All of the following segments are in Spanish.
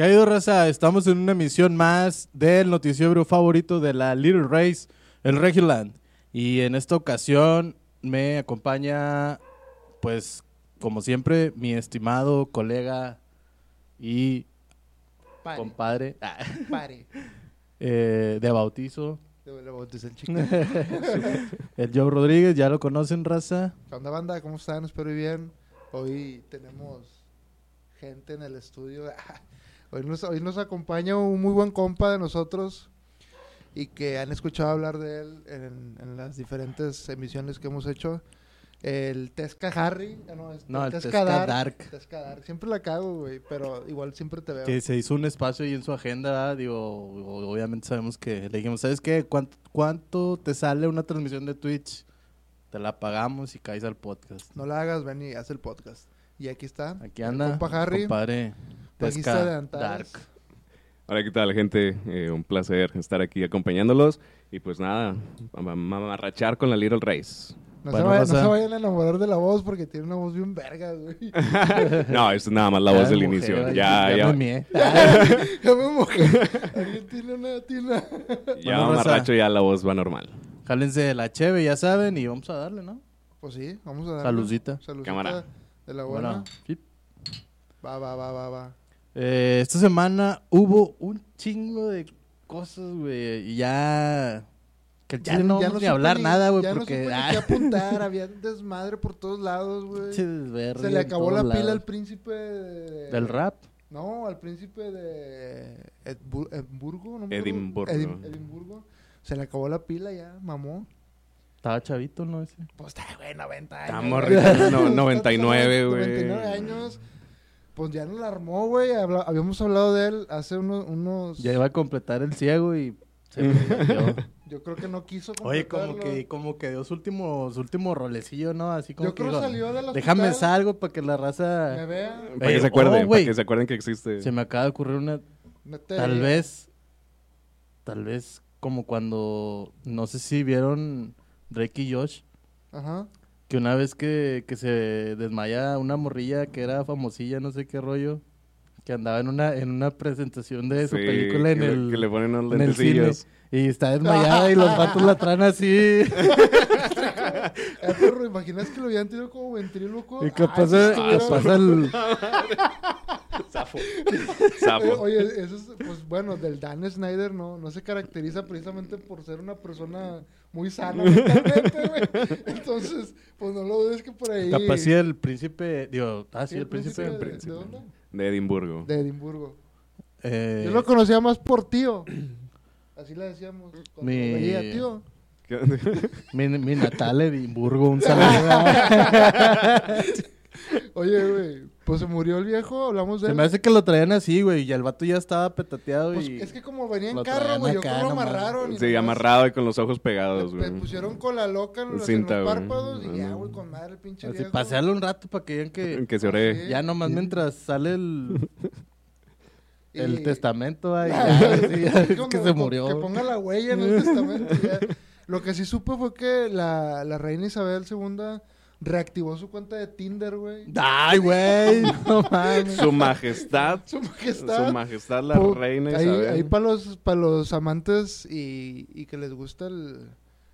¿Qué ha ido, raza? Estamos en una emisión más del noticiero favorito de la Little Race, el Reguland. Y en esta ocasión me acompaña, pues, como siempre, mi estimado colega y Pare, compadre ah, pare. eh, de bautizo, el chico. el Joe Rodríguez. ¿Ya lo conocen, raza? ¿Qué onda, banda? ¿Cómo están? Espero y bien. Hoy tenemos gente en el estudio. Hoy nos, hoy nos acompaña un muy buen compa de nosotros y que han escuchado hablar de él en, en las diferentes emisiones que hemos hecho. El Tesca Harry. ah, No, es- No, el Tesca Dark. Tesca Dark. Siempre la cago, güey, pero igual siempre te veo. Que se hizo un espacio ahí en su agenda, ¿verdad? digo, obviamente sabemos que le dijimos, ¿sabes qué? ¿Cuánto, cuánto te sale una transmisión de Twitch? Te la pagamos y caes al podcast. No la hagas, ven y haz el podcast. Y aquí está. Aquí anda, compa Harry. compadre, Tesca de Antares. Dark. Hola, ¿qué tal, gente? Eh, un placer estar aquí acompañándolos. Y pues nada, mamarrachar con la Little Race. No, Bueno, se vayan, no se vayan a enamorar de la voz porque tiene una voz bien verga, güey. No, esto es nada más la voz del mujer, inicio. ay, Ya, ya, me ya me mojé. Alguien tiene una tina. ya Bueno, mamarracho, ya la voz va normal. Jálense de la cheve, ya saben, y vamos a darle, ¿no? Pues sí, vamos a dar. Saludcita. Saludcita Cámara. de la buena. Bueno. Va, va, va, va, va. Eh, esta semana hubo un chingo de cosas, güey, y ya... Que ya, no vamos ni supe a hablar ni- nada, güey, ya porque... no ni ah, qué apuntar. Había desmadre por todos lados, güey. Se le acabó la pila al príncipe de... ¿Del rap? No, al príncipe de Edbu- Edimburgo. ¿no? Edimburgo. Edim- Edimburgo. Se le acabó la pila ya, mamó. Estaba chavito, ¿no? Ese. Pues está, güey, 90 años. Está morrito, no, 99, güey. 99 años. Pues ya no la armó, güey. Habla- habíamos hablado de él hace unos... unos... Ya iba a completar el ciego y se me. Yo creo que no quiso Oye, como completarlo. que, como que dio su último, su último rolecillo, ¿no? Así como Yo que creo digo, salió del déjame salgo para que la Me raza... vea. Para que se acuerden, oh, güey. para que se acuerden que existe. Se me acaba de ocurrir una... Tal vez... Tal vez como cuando... No sé si vieron Drake y Josh. Ajá. Que una vez que, que se desmaya una morrilla que era famosilla, no sé qué rollo. Que andaba en una, en una presentación de su Sí, película en que el... Que le ponen unos en el cine. Y está desmayada y los vatos la traen así. Eh, perro, imaginas que lo habían tirado como ventríloco. Y Ay, estuviera- capaz el... Zafo. Oye, Zafo. oye, eso es, pues bueno, del Dan Snyder no, no se caracteriza precisamente por ser una persona muy sana mentalmente, güey. Entonces, pues no lo dudes que por ahí. Capaz sí el príncipe... Digo, ah, sí, el príncipe... de, príncipe. ¿de dónde? De Edimburgo. De Edimburgo. eh, Yo lo conocía más por tío. Así le decíamos. Cuando Mi- veía, tío. mi, mi natal Edimburgo, un saludo. Oye, güey, pues se murió el viejo, hablamos de Se él. me hace que lo traían así, güey, y el vato ya estaba petateado Pues y... es que como venía en lo carro, traían güey, yo acá creo que lo nomás. amarraron. y Sí, nomás amarrado y con los ojos pegados, Le, güey. le pusieron con la loca en los, en Cinta, los güey. párpados y ya, güey, con madre el pinche Así, viejo. pasearlo un rato para que vean que... Que se ore. Sí. Ya nomás mientras sale el, el Y- testamento, ay, Ah, ya, sí, ya, es como que se murió. Que ponga la huella en el testamento. ya. Lo que sí supe fue que la, la reina Isabel II reactivó su cuenta de Tinder, güey. Ay, güey, no mames. Su majestad. Su majestad. Su majestad la Po- reina ahí, Isabel. ahí para los, pa' los amantes y, y que les gusta el,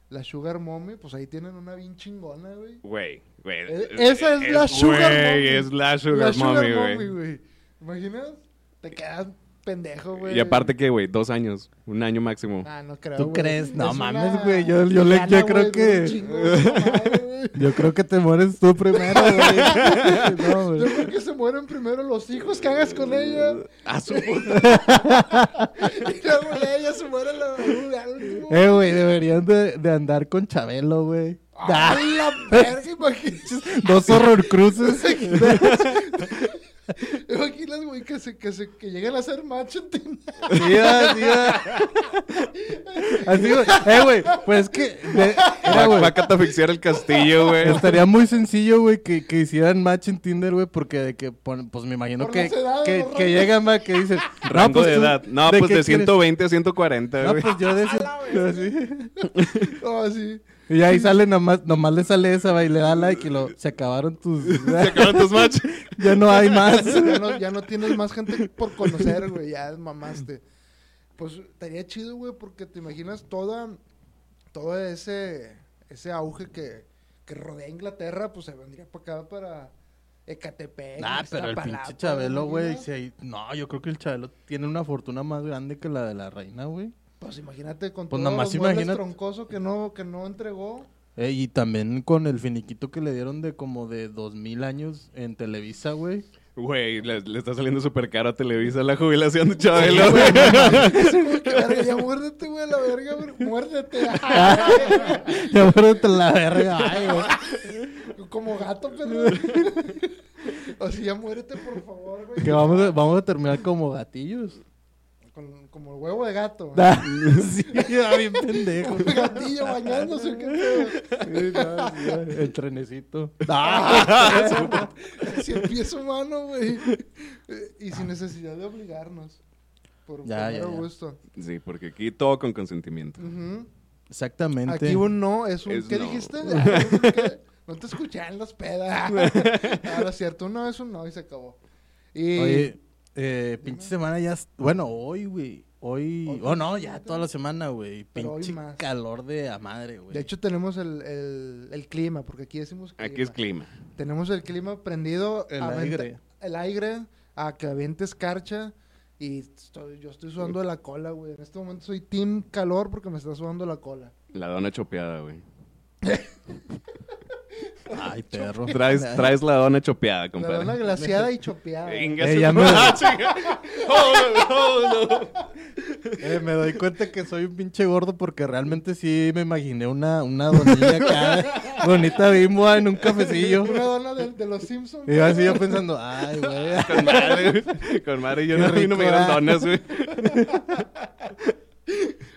la Sugar Mommy, pues ahí tienen una bien chingona, güey. Güey, güey. Eh, esa es la sugar güey, mommy. es la La sugar Sugar mommy, güey. güey. ¿Imaginas? Te quedas pendejo, güey. Y aparte que, güey, dos años. Un año máximo. Ah, no creo, ¿Tú güey. crees? No Es mames, güey, yo- yo le- yo creo güey, que- chingo madre. Yo creo que te mueres tú primero, güey. No, güey. Yo creo que se mueren primero los hijos que hagas con ella. A su puta. Y luego ella se muere la. Eh, güey, deberían de, de andar con Chabelo, güey. ¡Ay, la verga! Imagínate. dos horror cruces. Imaginas, güey, que, se, que, se, que lleguen a ser macho en Tinder. Sí, así, así, güey. Eh, güey, pues es que... de- era, Va, güey, va a catafixiar el castillo, güey. Estaría muy sencillo, güey, que, que hicieran match en Tinder, güey, porque de que, pon- pues me imagino Por que, las edades, que, los que rangos. llegan, va, que dicen... no, Rango pues de tú, edad. No, ¿de pues qué de quieres? 120 a 140, No, güey. pues yo de ese... Así. No, sí. Y ahí sale nomás, nomás le sale esa, va, y le da like y lo, se acabaron tus... Se acaban tus matches. ya no hay más. ya, no, ya no tienes más gente por conocer, güey. Ya mamaste. Pues estaría chido, güey, porque te imaginas toda, todo ese, ese auge que, que rodea Inglaterra, pues se vendría para acá, para Ecatepec. Ah, pero el pinche Chabelo, ¿te güey. se- No, yo creo que el Chabelo tiene una fortuna más grande que la de la reina, güey. Pues imagínate con Pues todo imagínate. troncoso que no, que no entregó. Eh, y también con el finiquito que le dieron de como de dos mil años en Televisa, güey. Güey, le, le está saliendo súper caro a Televisa la jubilación de Chabelo. Verga, ya muérdete, güey, la verga, güey. Muérdete. Ya muérdete la verga, ay, güey. Como gato, pero. o sea, ya muérete, por favor, güey. Que vamos a, vamos a terminar como gatillos. Con- como el huevo de gato. Ah, sí, ya bien pendejo. Un gatillo bañándose, qué. Sí, no, sí, El trenecito. Ah, Si empieza humano, güey. Y sin necesidad de obligarnos. Por Ya, ya, ya. gusto. Sí, porque aquí todo con consentimiento. Ujú. Exactamente. Aquí un no es un. Es ¿Qué no. dijiste? Ah. No te escuché en las pedas. Ahora es cierto, un no es un no y se acabó. Y. Oye, eh, pinche semana ya. Bueno, hoy, güey. Hoy. Hoy, Oh, no, ya toda la semana, güey. Pinche calor de a madre, güey. De hecho, tenemos el, el, el clima, porque aquí decimos clima. Aquí es clima. Tenemos el clima prendido. El venta- aire. El aire, a que aviente escarcha. Y estoy- yo estoy sudando de la cola, güey. En este momento soy team calor porque me está sudando la cola. La dona chopeada, güey. Ay, perro. Traes, traes la dona chopeada, La compadre. dona glaciada y chopeada. Venga, Eh, ya me- Ah, chinga. Oh. Eh, me doy cuenta que soy un pinche gordo porque realmente sí me imaginé una, una donilla acá, bonita bimbo en un cafecillo. Una dona de, de los Simpsons. Y yo así yo pensando, ay, güey. Con madre, güey. Con madre. Yo no, mí no me rico, dieron ah. donas, güey.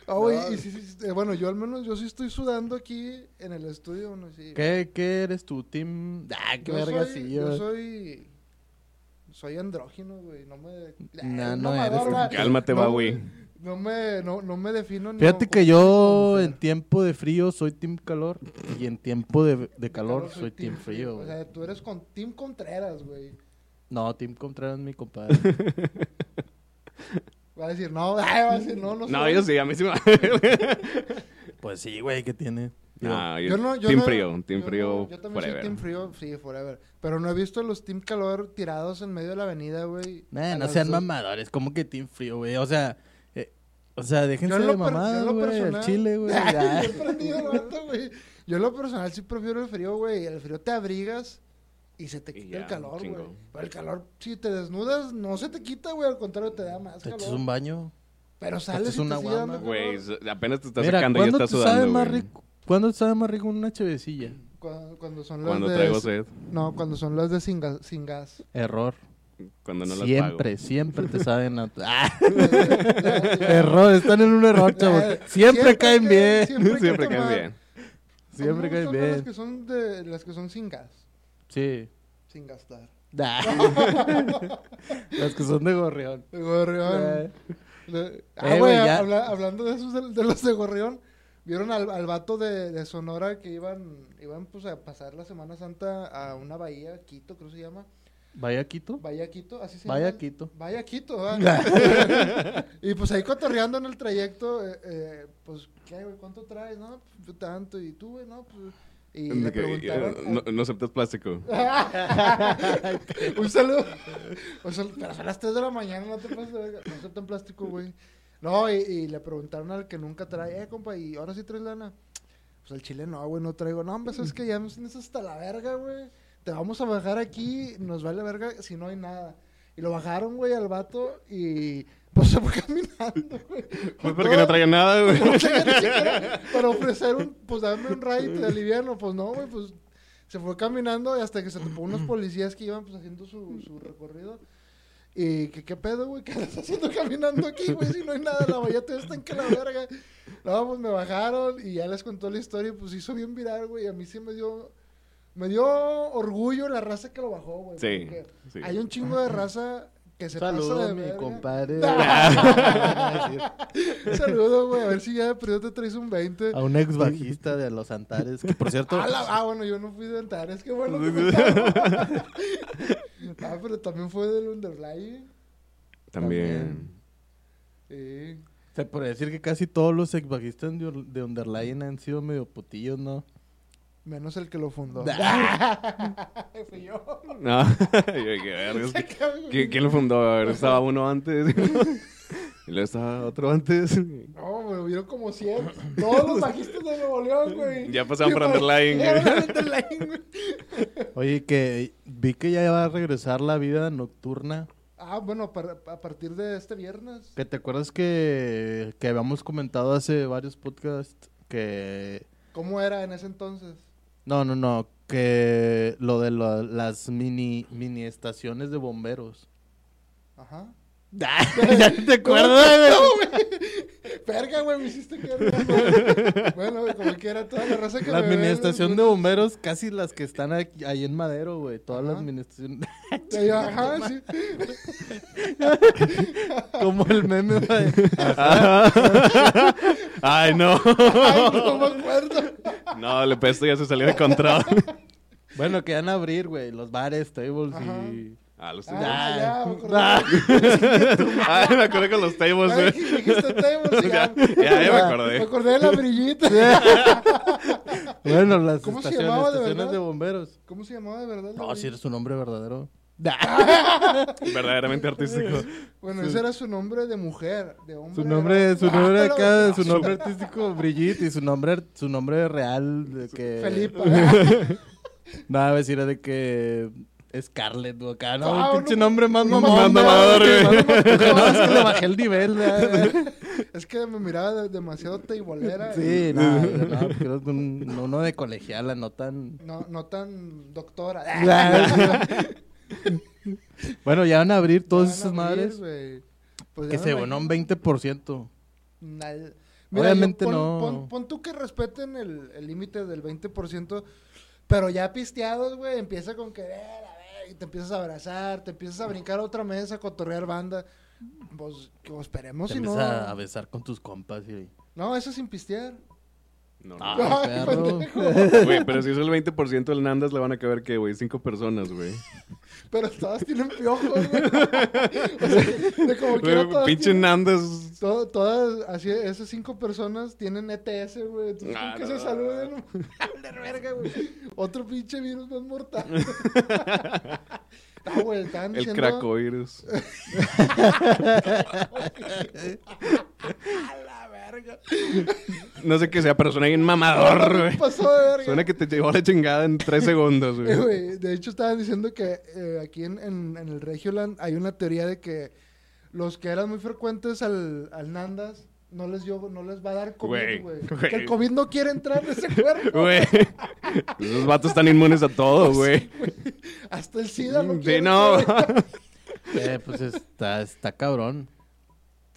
Ah, güey, y sí, sí, sí, eh, bueno, yo al menos, yo sí estoy sudando aquí en el estudio. No, sí. ¿Qué, ¿Qué eres tu team? Ah, qué Yo verga, soy, sí, yo soy... Soy andrógino, güey. No me... No, Ah, no mamador, eres. va. Cálmate, No, va, güey. No me, no, no me defino ni Fíjate que yo en tiempo de frío soy team calor y en tiempo de, de calor Claro, soy team frío. O sea, tú eres con Team Contreras, güey. No, team Contreras es mi compadre. Va a decir, no, va a decir, no, no No, yo sí, a mí sí me... pues sí, güey, ¿qué tiene? Digo, No, yo, Yo no, yo team no- frío, team yo frío yo también forever. soy Team Frío, sí, forever. Pero no he visto los Team Calor tirados en medio de la avenida, güey. Nah, no sean dos. mamadores, como que team frío, güey. O sea, eh, o sea, déjense de mamadas, güey, personal- chile, güey. Yo el güey. Yo en lo personal sí prefiero el frío, güey. El frío te abrigas y se te quita el ya, calor, güey. Pero el calor, si te desnudas, no se te quita, güey. Al contrario, te da más Te echas calor. un baño. Pero sales echas y una te guama. dando Güey, apenas te estás Mira, sacando y ya ¿cuándo estás te sabe sudando, más rico? ¿Cuándo te sabe más rico una chevecilla? Cuando, cuando son las Cuando de... traigo sed, No, cuando son las de sin gas. Sin gas. Error. cuando no las siempre, siempre te saben a... Ah, Ya, ya. error, están en un error, chavos. Ya, Siempre, caen cae- bien. Siempre, pago. Siempre cae caen bien. Siempre caen Las bien. que son de, las que son sin gas. Sí. Sin gastar. Ah. Las que son de gorrión. De Gorrión. Eh, Le- Ah, Eh, güey, habla- hablando de esos de, de los de Gorrión, vieron al, al vato de, de Sonora que iban, iban pues a pasar la Semana Santa a una bahía, Quito, creo que se llama. ¿Vaya Quito? Bahía Quito, así se Vaya llama. Quito. Vaya Quito, ¿verdad? y pues ahí cotorreando en el trayecto, eh, eh, pues, ¿qué, güey? ¿Cuánto traes? No, pues tanto. ¿Y tú, güey? No, pues... Y le preguntaron... eh, no, no aceptas plástico. Un saludo. O sea, pero son las 3 de la mañana, no te pases. No aceptan plástico, güey. No, y, y le preguntaron al que nunca trae, eh, compa, ¿y ahora sí traes lana? Pues al chile no, güey, no traigo. No, hombre, es que ya me tienes hasta la verga, güey. Te vamos a bajar aquí, nos vale verga si no hay nada. Y lo bajaron, güey, al vato y pues se fue caminando, güey. Pues porque no traía nada, güey. No traía ni siquiera para ofrecer un, pues darme un ride de aliviarlo, pues no, güey, pues se fue caminando y hasta que se topó unos policías que iban pues haciendo su, su recorrido. Y que qué pedo, güey, ¿qué estás haciendo caminando aquí, güey? Si no hay nada, la todavía está en que la verga. No, pues me bajaron y ya les contó la historia pues hizo bien viral, güey. A mí sí me dio, me dio orgullo la raza que lo bajó, güey. Sí. Hay un chingo de raza Que se pasa Saludos, de mi verga. compadre. Un saludo, güey. A ver si ya de perdido te traes un 20. A un ex bajista de los Antares, que por cierto... Ah, la- ah, bueno, yo no fui de Antares, qué bueno que. Ah, pero también fue del Underline. También. Sí. Se puede decir que casi todos los ex bajistas de, de Underline han sido medio putillos, ¿no? Menos el que lo fundó. Fui yo. No, yo dije, verga, es que- ¿quién, quién lo fundó? A ver, estaba uno antes. y luego estaba otro antes. No, me hubieron como 100. Todos los bajistas de Nuevo León, güey. Ya pasaron por Underline, güey. Era Underline, güey. Oye, que vi que ya va a regresar la vida nocturna. Ah, bueno, para- a partir de este viernes. Que te acuerdas que, que habíamos comentado hace varios podcasts que... ¿Cómo era en ese entonces? No, no, no. Que lo de lo- las mini, mini estaciones de bomberos. Ajá. ya no te acuerdas, güey. Verga, güey, me hiciste que. Bueno, güey, como quiera toda la raza que La me güey, de bomberos, casi las que están aquí- ahí en Madero, güey. Todas Ajá. las mini estaciones. Sí, Ajá, sí. Como el meme, güey. Ay, no. Ay, no me acuerdo. No, le esto ya se salió de control. Bueno, que van a abrir, güey, los bares, tables Ajá. y... Ah, los Ah, ya, me acordé. Ah. Ay, me acordé con los tables, güey. dijiste tables ya. Ya, ya me Me acordé. acordé de la brillita. Bueno, las ¿Cómo se llamaba de estaciones verdad? de bomberos. ¿Cómo se llamaba de verdad? No, si eres su nombre verdadero. Verdaderamente artístico. Bueno, ese era su nombre de mujer, de hombre. Su nombre, su Ah, nombre acá, su nombre artístico Brigitte y su nombre, su nombre real de que... Felipa. Nada, decir era de que Scarlett o acá, no, Ah, un pinche no, nombre más no, mamador, güey. No, no, es que le bajé el nivel, ¿verdad? Es que me miraba de- demasiado teibolera. Sí, no, no, creo que un- uno de colegiala, no tan... No, no tan doctora. Bueno, ya van a abrir todas esas madres. Pues que se ganó un imagino. 20%. Nal- Obviamente yo pon, no. Pon, pon tú que respeten el límite del 20%, pero ya pisteados, güey, empieza con que, y te empiezas a abrazar, te empiezas a brincar a otra mesa, a cotorrear banda. Pues, que esperemos Te si no. empiezas a besar con tus compas y... No, eso sin pistear. No, Ah, no. Ay, perro. Güey, pero si es el 20% del Nandas, le van a caber, ¿qué, güey? Cinco personas, güey. Pero todas tienen piojos, güey. o sea, de como quiera todas Pinche tienen- Nandas. to- todas, así, esas cinco personas tienen ETS, güey. Entonces, Ah, ¿con que no. se saluden? Hablar verga, güey. Otro pinche virus más mortal. Ah, güey, estaban El diciendo... cracovirus. Verga. No sé qué sea, pero suena bien mamador, ¿Qué güey. pasó de verga? Suena que te llevó la chingada en tres segundos, Eh, güey. de hecho, estaban diciendo que eh, aquí en, en, en el Regioland hay una teoría de que los que eran muy frecuentes al, al Nandas no les, dio, no les va a dar COVID, güey. Que el COVID no quiere entrar en ese cuerpo. Güey. Esos vatos están inmunes a todo, güey. Hasta el SIDA no Sí, quiere no. Eh, pues está, está cabrón.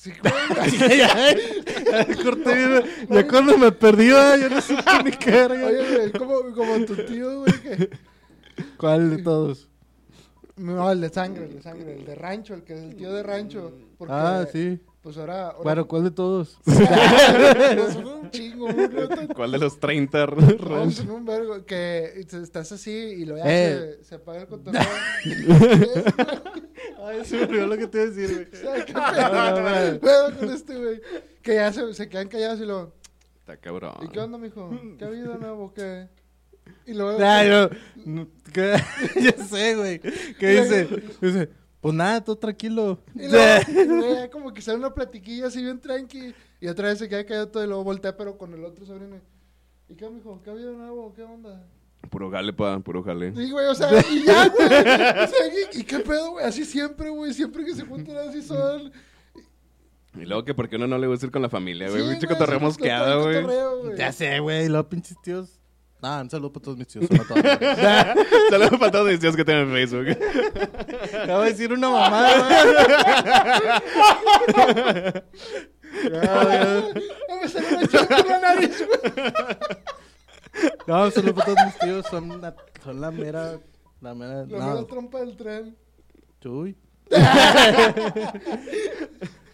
Sí, güey. ya, corté, ya cuando me perdí, yo no supe ni qué verga. Oye, güey, como, como tu tío, güey, que... ¿Cuál de todos? No, el de sangre, el de sangre, el de rancho, el que es el tío de rancho. Porque, Ah, sí. Pues ahora... ahora Bueno, ¿cuál de todos? un chingo, ¿Cuál de los 30 No, runs? son un vergo. Que estás así y lo ya Eh. se, se apaga el cotorreo. Ay, se me olvidó lo que te iba a decir, güey. ¿Sabes qué pedo? Pedo con este, güey. Que ya se, se quedan callados y lo... Está cabrón. ¿Y qué onda, mijo? ¿Qué ha habido nuevo? ¿Qué? Y luego... Ay, no, no, ¿qué? ya sé, güey. ¿Qué dice? Dice, pues nada, todo tranquilo. Y luego, y luego como que sale una platiquilla así bien tranqui. Y otra vez se queda callado todo y luego voltea, pero con el otro sobrino. ¿Y qué, mijo? ¿Qué ha habido nuevo? ¿Qué onda? Puro jale, pa, puro jale. Sí, güey, o sea, y ya, güey. O sea, ¿y, y qué pedo, güey? Así siempre, güey. Siempre que se juntan así son. Y luego que porque uno no le gusta ir con la familia, güey. Sí, Pinche cotorreo mosqueado, güey. Ya sé, güey. Los pinches tíos. Ah, un saludo para todos mis tíos. Son a todos. Saludos para todos mis tíos que tienen Facebook. Acabo de decir una mamada, No me salió una chapa en la nariz. No, un saludo para todos mis tíos. Son la, son la mera. La mera. La no, mera trompa del tren. Uy.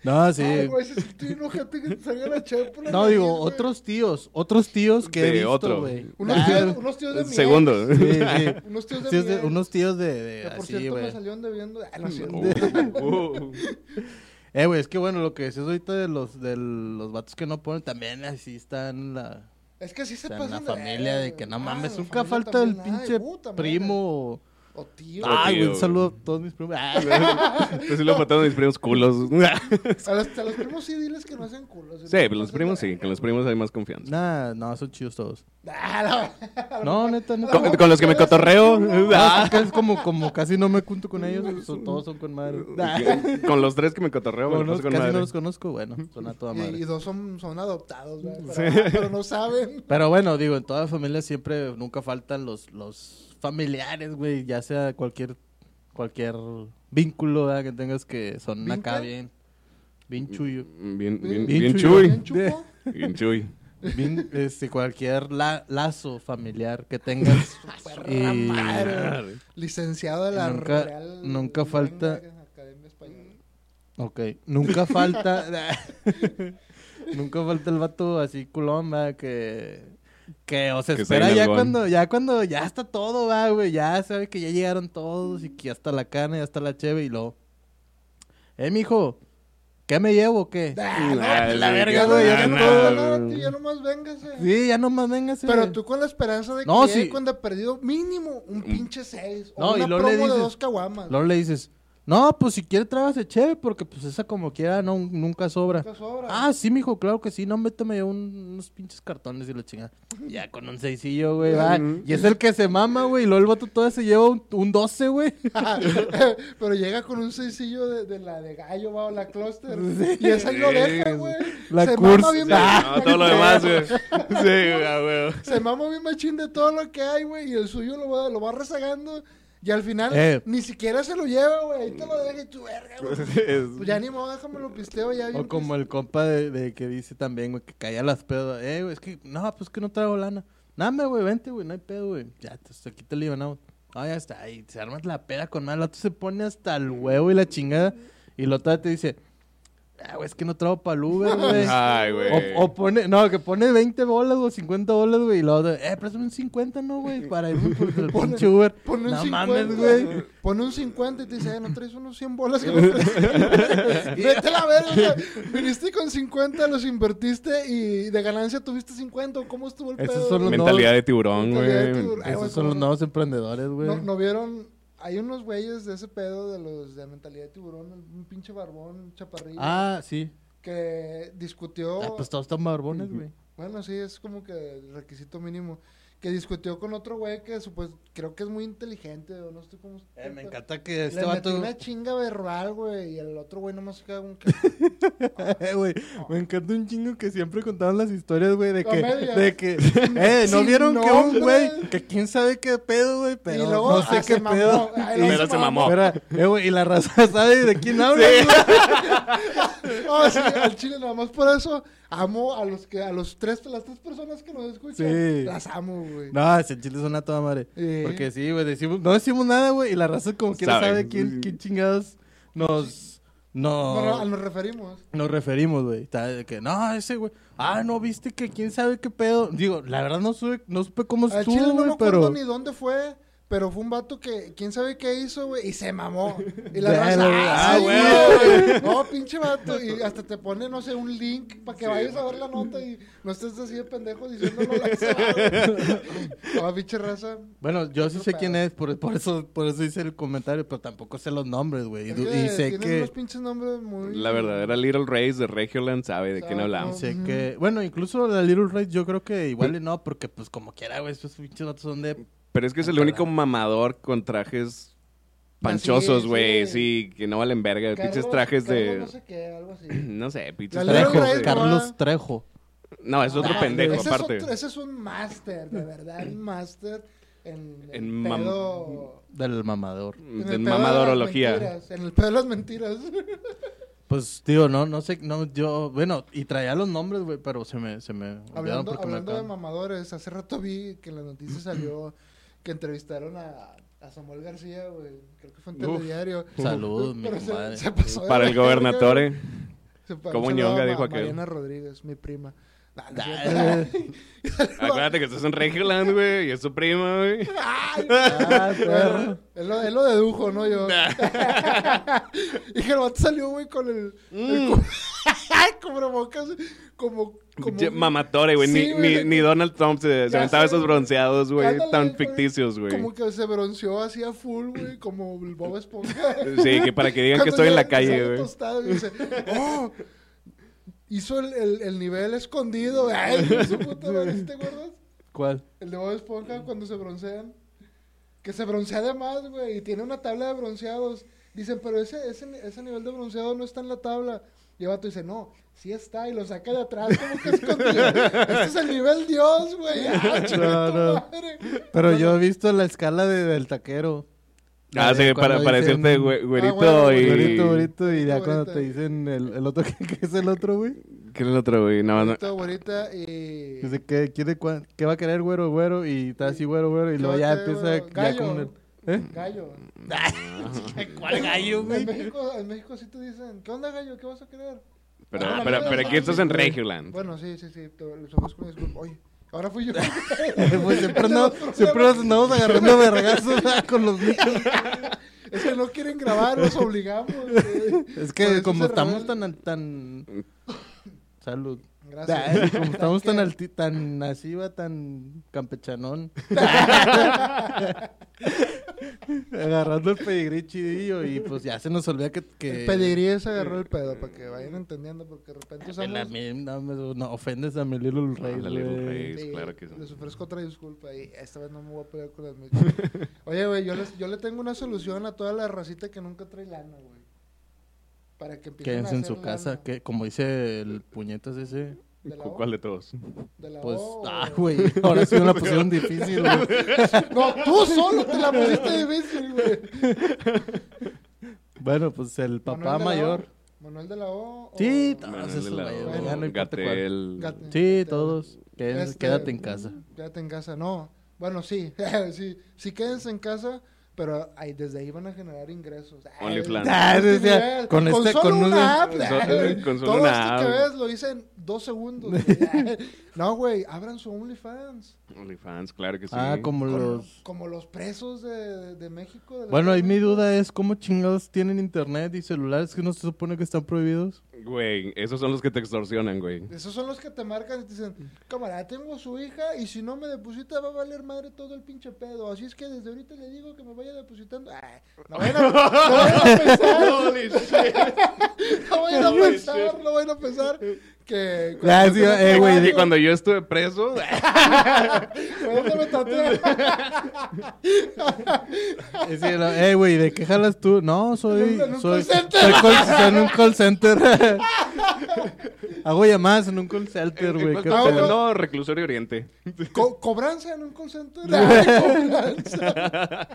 No, sí. Ay, güey, se sintió enojante que te salga la No, digo, güey. otros tíos, otros tíos que he visto, otro. güey. Unos Ah, tíos, unos tíos de mi Segundo. Sí, sí. Unos tíos de Tíos unos tíos de, de que por así, cierto me salieron debiendo. Ah, no, cierto. Uh, Eh, güey, es que bueno, lo que decías ahorita de los, de los vatos que no ponen, también así están la, Es que sí se o sea, en la familia de que no. Ah, mames, la nunca falta el pinche primo. O- O tío. Ay, güey, tío, un saludo a todos mis primos. Ah, Pues sí lo mataron mis primos culos. A los, a los primos sí diles que no hacen culos. Sí, pero los primos sí, con los primos hay más confianza. nah, no, son chidos todos. Ah, No, neta, neta. Con, con los que me cotorreo. Ah, es como, como casi no me junto con ellos, son- todos son con madre. Con los tres que me cotorreo, me Como lo no- paso con casi no madre. los conozco, bueno, son a toda Y, y madre. dos son, son adoptados, güey. Pero, pero no saben. Pero bueno, digo, en toda familia siempre, nunca faltan los, los familiares, güey, ya sea cualquier, cualquier vínculo ¿verdad? que tengas que son ¿Vinca? acá bien, bien chuyo. Bien, bien, Bien chuy. ¿Bien chuy. Bien, este, cualquier la- lazo familiar que tengas. Y-. Licenciado de la Nunca- Real nunca falta- Academia Española. Ok, nunca falta. nunca falta el vato así culón, ¿verdad? Que. Que o se Que espera sea ya cuando, ya cuando ya está todo, va, güey. Ya sabe que ya llegaron todos y que ya está la carne, ya está la cheve y luego. Eh, mijo, ¿qué me llevo o qué? Ah, no, Ah, la sí, verga, güey. Ya no, ya nomás véngase. Sí, ya nomás véngase. Pero tú con la esperanza de que No, sí. cuando ha perdido mínimo un pinche 6 o No, y una luego promo le de dices- dos caguamas. Luego le dices, no, pues si quiere trágase cheve, porque pues esa como quiera no, nunca sobra. Nunca sobra. Ah, sí, mijo, claro que sí. No, méteme un- unos pinches cartones y la chingada. Ya con un seisillo, güey, va. Y es el que se mama, güey. Y luego el vato todavía se lleva un, un 12, güey. Pero llega con un sencillo de, de la de gallo, va, o la cluster. Y esa ahí lo deja, güey. La se mama bien Sí, Ah, no, todo lo demás, güey. Sí, güey, huevo. Se mama bien machín de todo lo que hay, güey. Y el suyo lo va, lo va rezagando. Y al final Eh. ni siquiera se lo lleva, güey. Ahí te lo deja y tu verga, güey. Pues ya ni modo, déjame lo pisteo ya. bien O como el compa de, de que dice también, güey, que caía las pedas. Eh, güey, es que, no, pues que no traigo lana. Dame, güey, vente, güey, no hay pedo, güey. Ya, te, aquí te libanamos. Ah, ya está. ahí se arma la peda con más. El otro se pone hasta el huevo y la chingada. Y el otro te dice, ah, güey, es que no traigo para Uber, güey. Ay, güey. O, o pone, no, que pone 20 bolas o 50 bolas, güey. Y luego, eh, préstame un 50, ¿no, güey? Para irme por el pinche Uber. Pone un no 50, mames, güey. Pone un 50 y te dice, "Eh, ¿no traes unos 100 bolas que prestas?" Vete a la verga. o sea, Viniste con 50, los invertiste y de ganancia tuviste 50. ¿o ¿Cómo estuvo el Esos pedo? son los Mentalidad de tiburón, Mentalidad de tiburón. Güey, Esos son los no- nuevos emprendedores, güey. ¿No, no vieron? Hay unos güeyes de ese pedo de los de mentalidad de tiburón, un pinche barbón, chaparrillo, Ah, sí. que discutió. Ah, pues todos están barbones, güey. Bueno, sí, es como que el requisito mínimo. Que discutió con otro güey que pues, creo que es muy inteligente, o no estoy como... Eh, me encanta que Le este metió vato... una chinga verbal, güey, y el otro güey nomás se queda un... Eh, güey, me encanta un chingo que siempre contaban las historias, güey, de que, de que, eh, ¿no vieron que un güey, que quién sabe qué pedo, güey, pero y luego no sé ah, se qué mamó. pedo. Ay, Y- luego Pero se mamó. Espera, eh, güey, y la raza sabe de quién habla, Oh, sí, al chile nada más por eso amo a los que a los tres las tres personas que nos escuchan. Sí. Las amo, güey. No, ese chile suena a toda madre. Porque sí, güey, decimos, no decimos nada, güey, y la raza como quiera Sabe. sabe quién, quién chingados nos, no, nos referimos. nos referimos, güey. Que, no, ese güey, ah, no, viste que quién sabe qué pedo. Digo, la verdad no supe, no supe cómo estuvo, chile no me güey, acuerdo pero... ni dónde fue. Pero fue un vato que, quién sabe qué hizo, güey, y se mamó. Y la raza, ah, Ah, sí, güey. No, pinche vato. Y hasta te pone, no sé, un link para que vayas a ver la nota y no estés así de pendejo diciéndolo la. No, pinche raza. Bueno, yo sí sé pedo. quién es, por, por eso por eso hice el comentario, pero tampoco sé los nombres, güey. Y, y sé que... unos pinches nombres muy... La verdadera Little Race de Regioland sabe de quién hablamos. Sé Ujú. que... Bueno, incluso la Little Race yo creo que igual y no, porque pues como quiera, güey, estos pinches vatos son de... Pero es que es el único mamador con trajes panchosos, Así, güey. sí. Sí, que no valen verga. Carlos- Pinches trajes Carlos de. No sé qué, algo así. No sé, pinches trajes. Trejo, de- Carlos no. Trejo. No, es otro Ah, pendejo, ese aparte. Es otro- ese es un máster, de verdad, un máster en, En en mam- pedo... Del mamador. en el De pedo de las mamadorología. mentiras, En el pedo de las mentiras. Pues, tío, no, no sé, no, yo, bueno, y traía los nombres, güey, pero se me, se me olvidaron hablando porque me hablando de mamadores, hace rato vi que en las noticias salió que entrevistaron a, a Samuel García, güey. Creo que fue en Uf. Telediario. Saludos, mi se- compadre. se pasó Para el ¿Cómo un ñonga dijo aquel? Mariana Rodríguez, mi prima. Nah, no Ah. Acuérdate que estás en Regioland, güey, y es su prima, güey. Ay, Ah, él, lo, él lo dedujo, no yo. y que el vato salió, güey, con el, Mm. el cubrebocas, como... como Mamatore, güey. Sí, ni, güey. ni, ni Donald Trump se, se aventaba esos bronceados, güey, Ándale, tan güey, ficticios, güey. Como que se bronceó así a full, güey, como el Bob Esponja. Sí, que para que digan que estoy en la calle, güey. tostado y dice, oh, hizo el, el, el nivel escondido. Ay, su puta madre, ¿sí ¿te acuerdas? ¿Cuál? El de Bob Esponja cuando se broncean. Que se broncea de más, güey. Y tiene una tabla de bronceados. Dicen, pero ese, ese, ese nivel de bronceado no está en la tabla. Y el vato dice, no, sí está. Y lo saca de atrás como que escondido. este es el nivel Dios, güey. Ah, No, no. madre. Pero yo he visto la escala de- del taquero. Ah, sí, para, para dicen, decirte güe- güerito güero, y... Güerito, güerito, y ya cuando te dicen el, el otro, ¿qué es el otro, güey? ¿Qué es el otro, güey? No, no. Güerito, güerita y... Dice, ¿qué, quiere, cua- ¿qué va a querer, güero, güero? Y está así, güero, güero, y ¿Qué luego ya empieza güero? ya Gallo. con el... ¿Eh? Gallo. ¿Cuál gallo, En México, en México sí te dicen, ¿qué onda, gallo? ¿Qué vas a querer? Pero, Ah, pero, pero aquí estás en Regioland. Bueno, sí, sí, sí. Disculpa. Oye, ahora fui yo. Pues siempre, nos andamos agarrando vergazos ah, con los niños. es que no quieren grabar, los obligamos. güey. Es que como estamos tan... tan... Salud. Gracias. Ah, como estamos tan alti, tan así, va, tan campechanón. Agarrando el pedigrí chidillo y pues ya se nos olvida que... que El pedigrí se agarró el pedo para que vayan entendiendo porque de repente La usamos... mi- no, me- no, ofendes a mi Little Rey, la Little. Rey. Sí, claro que sí. Les ofrezco otra disculpa y esta vez no me voy a pelear con las mismas. Oye, güey, yo, les- yo le tengo una solución a toda la racita que nunca trae lana, güey. Para que empiecen Quédense a en hacer su casa, lana. que como dice el puñetas ese... ¿De la. ¿Cuál de todos? ¿De la Pues, O ah, güey, ahora sí una posición difícil, güey. No, tú solo te la pusiste difícil, güey. Bueno, pues el papá Manuel la mayor. Manuel de la O. Sí, todos esos, la güey, O, ya no importa cuál. Gatel. Gat- Sí, Gatel. todos. Quédense- Este, Quédate en casa. Quédate en casa, no. Bueno, sí, sí, sí quédense en casa, pero ahí, desde ahí van a generar ingresos. OnlyFans. Ah, este decía, nivel, con este- solo con una una- app. Con- con solo Todo una esto app. que ves lo hice en dos segundos. güey. no, güey, abran su OnlyFans. OnlyFans, claro que sí. Ah, como los... como los presos de, de México. de Bueno, ahí mi duda es cómo chingados tienen internet y celulares que no se supone que están prohibidos. Güey, esos son los que te extorsionan, güey. Esos son los que te marcan y te dicen, camarada, tengo su hija y si no me deposita va a valer madre todo el pinche pedo. Así es que desde ahorita le digo que me vaya depositando. Ay, no vayan a, no vayan a pensar, no vayan a pensar, no vayan a pensar que... Ah, sí, eh, güey, Y cuando yo estuve preso, sí, no, eh, güey, ¿de qué jalas tú? No, soy... En un soy, call center. soy call- soy en un call center. Hago llamadas en un call center, güey. Ah, no, reclusorio oriente. Co- ¿Cobranza en un call center? Ay, cobranza.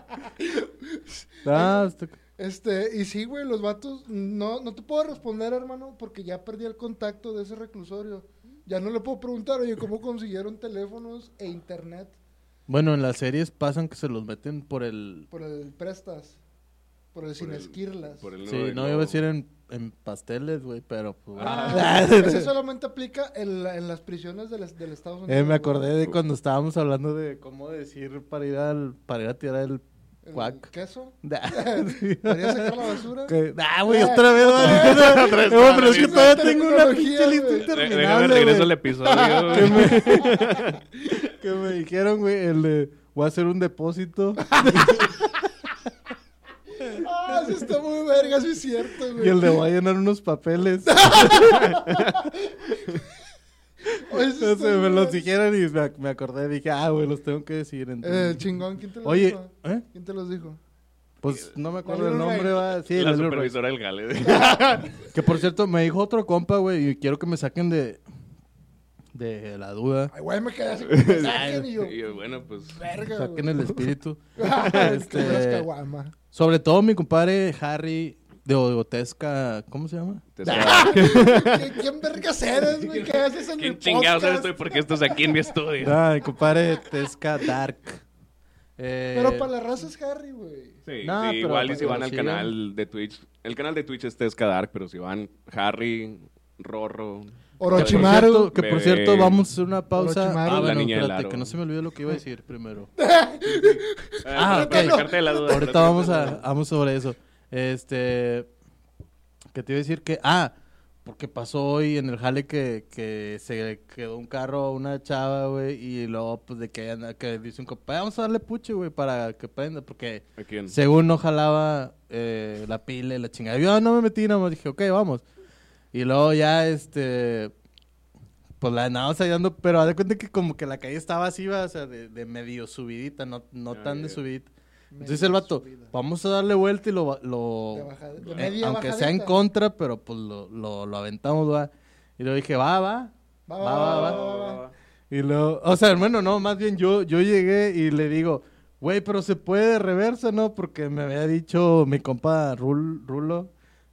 Ah, está- Este, y sí, güey, los vatos, no, no te puedo responder, hermano, porque ya perdí el contacto de ese reclusorio. Ya no le puedo preguntar, oye, ¿cómo consiguieron teléfonos e internet Bueno, en las series pasan que se los meten por el... por el Prestas? Por el Sin Esquirlas. Sí, no iba a decir en, en pasteles, güey, pero... Pues, Ah, ese solamente aplica en, la- en las prisiones del, del Estados Unidos. Eh, me güey. acordé de cuando estábamos hablando de cómo decir para ir al... Para ir a tirar el... ¿El cuac. queso? Sí. ¿Para sacar la basura? Ah, güey, otra vez, güey. Otra vez, No, pero es que todavía tengo una pinche lista interminable, regreso al episodio. que, me, que me dijeron, güey, el de... Voy a hacer un depósito. Ah, sí está muy verga, sí es cierto, güey. Y el de voy a llenar unos papeles. No sé, me los dijeron y me, ac- me acordé. Dije, ah, güey, los tengo que decir. entonces. Eh, chingón, ¿quién te los Oye, dijo? ¿eh? ¿Quién te los dijo? Pues no me acuerdo el nombre, va. Sí, la supervisora del Gale. Que por cierto, me dijo otro compa, güey, y quiero que me saquen de. de la duda. Ay, güey, me quedé así saquen y yo. Y yo, bueno, pues. Verga, Saquen güey. el espíritu. Este... Sobre todo mi compadre Harry de Ogotesca. ¿Cómo se llama? te ¿Qué- ¿Quién vergas eres, güey? ¿Qué haces en ¿Quién chingados eres podcast? tú y por qué estás aquí en mi estudio? Ah, mi compadre Tesca Dark. Eh, Pero para la raza es Harry, güey. Sí, No, sí, pero- igual y si pero van al sí, canal de Twitch. El canal de Twitch es Tesca Dark, pero si van Harry, Rorro. Que por, Orochimaru. cierto, que por Bebé. cierto, vamos a hacer una pausa. Orochimaru. Ah, La bueno, niña del espérate, aro. que no se me olvidó lo que iba a decir primero. Ah, ok. para sacarte de la duda. Ahorita vamos a vamos sobre eso. Este que te iba a decir que ah, porque pasó hoy en el jale que, que se quedó un carro a una chava, güey, y luego pues de que que dice un compa, vamos a darle puche, güey, para que prenda, porque según no jalaba eh, la pila y la chingada. Yo no me metí, nada más dije, ok, vamos. Y luego ya, este, pues la andábamos ayudando, pero haz de cuenta que como que la calle estaba así, va, o sea, de, de medio subidita, no, no Ah, tan de subidita. Entonces el vato, subida. vamos a darle vuelta y lo... va- lo De de eh, aunque sea en contra, pero pues lo, lo, lo aventamos, va. Y luego dije, va, va. Va, Va, va, va. va, va. Y luego, o sea, bueno, no, más bien yo, yo llegué y le digo, güey, pero se puede de reversa, ¿no? Porque me había dicho mi compa Rul- Rulo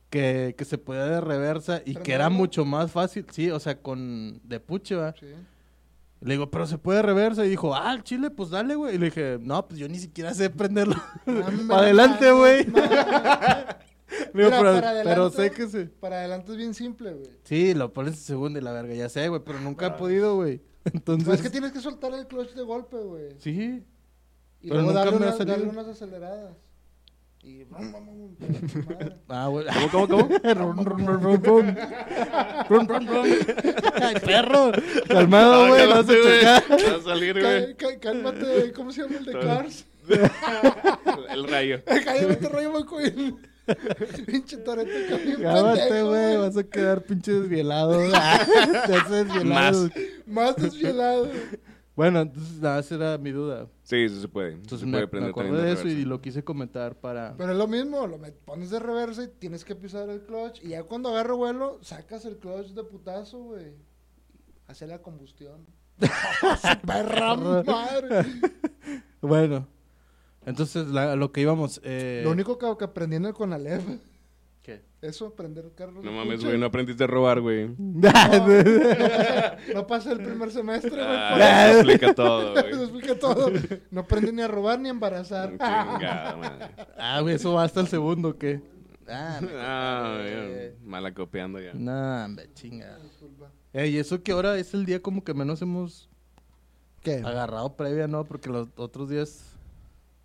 que, que se podía de reversa y que era mucho más fácil, sí, o sea, con de puche, va. Sí. Le digo, pero se puede de reversa. Y dijo, ah, el chile, pues dale, güey. Y le dije, no, pues yo ni siquiera sé prenderlo. Dame Para adelante, la güey. pero, para pero adelante. sé que se... Para adelante es bien simple, güey. Sí, lo pones en segundo y la verga, ya sé, güey, pero nunca he podido, güey. Entonces... Pues es que tienes que soltar el clutch de golpe, güey. Sí. Y pero luego nunca darle, me unas, darle unas aceleradas. Y... Ah. ¿Cómo, cómo, cómo? Rum, rum, rum, rum, rum. Rum, rum, rum. Ay, perro. Calmado, güey. Vas a chocar. Va a salir, güey. Cá- cá- Cálmate, ¿cómo se llama el de. Cars? El rayo. Cállate, Rayo McQueen. Pinche Cálmate, pendejo, güey. Vas a quedar pinche desvielado. Te haces desvielado. Más. Más desvielado. Bueno, entonces nada, esa era mi duda. Sí, sí se puede. Entonces se me, puede me acordé de eso y lo quise comentar para... Pero es lo mismo, lo met- pones de reversa y tienes que pisar el clutch. Y ya cuando agarra vuelo, sacas el clutch de putazo, güey. Hace la combustión. ¡Su perra madre! Bueno. Entonces, la- lo que íbamos... Eh... Lo único que, que aprendí en el Conalep. Eso, aprender carros. No de mames, güey, no aprendiste a robar, güey. No pasa el primer semestre, güey. Ah, eso explica todo. Eso güey. explica todo. No aprendí ni a robar ni a embarazar. Chingada, madre. ah, güey, eso va hasta el segundo, ¿o ¿qué? Ah, me Ah, mala copiando ya. No, hombre, chinga. Disculpa. Ey, y eso que ahora es el día como que menos hemos ¿Qué? agarrado previa, ¿no? Porque los otros días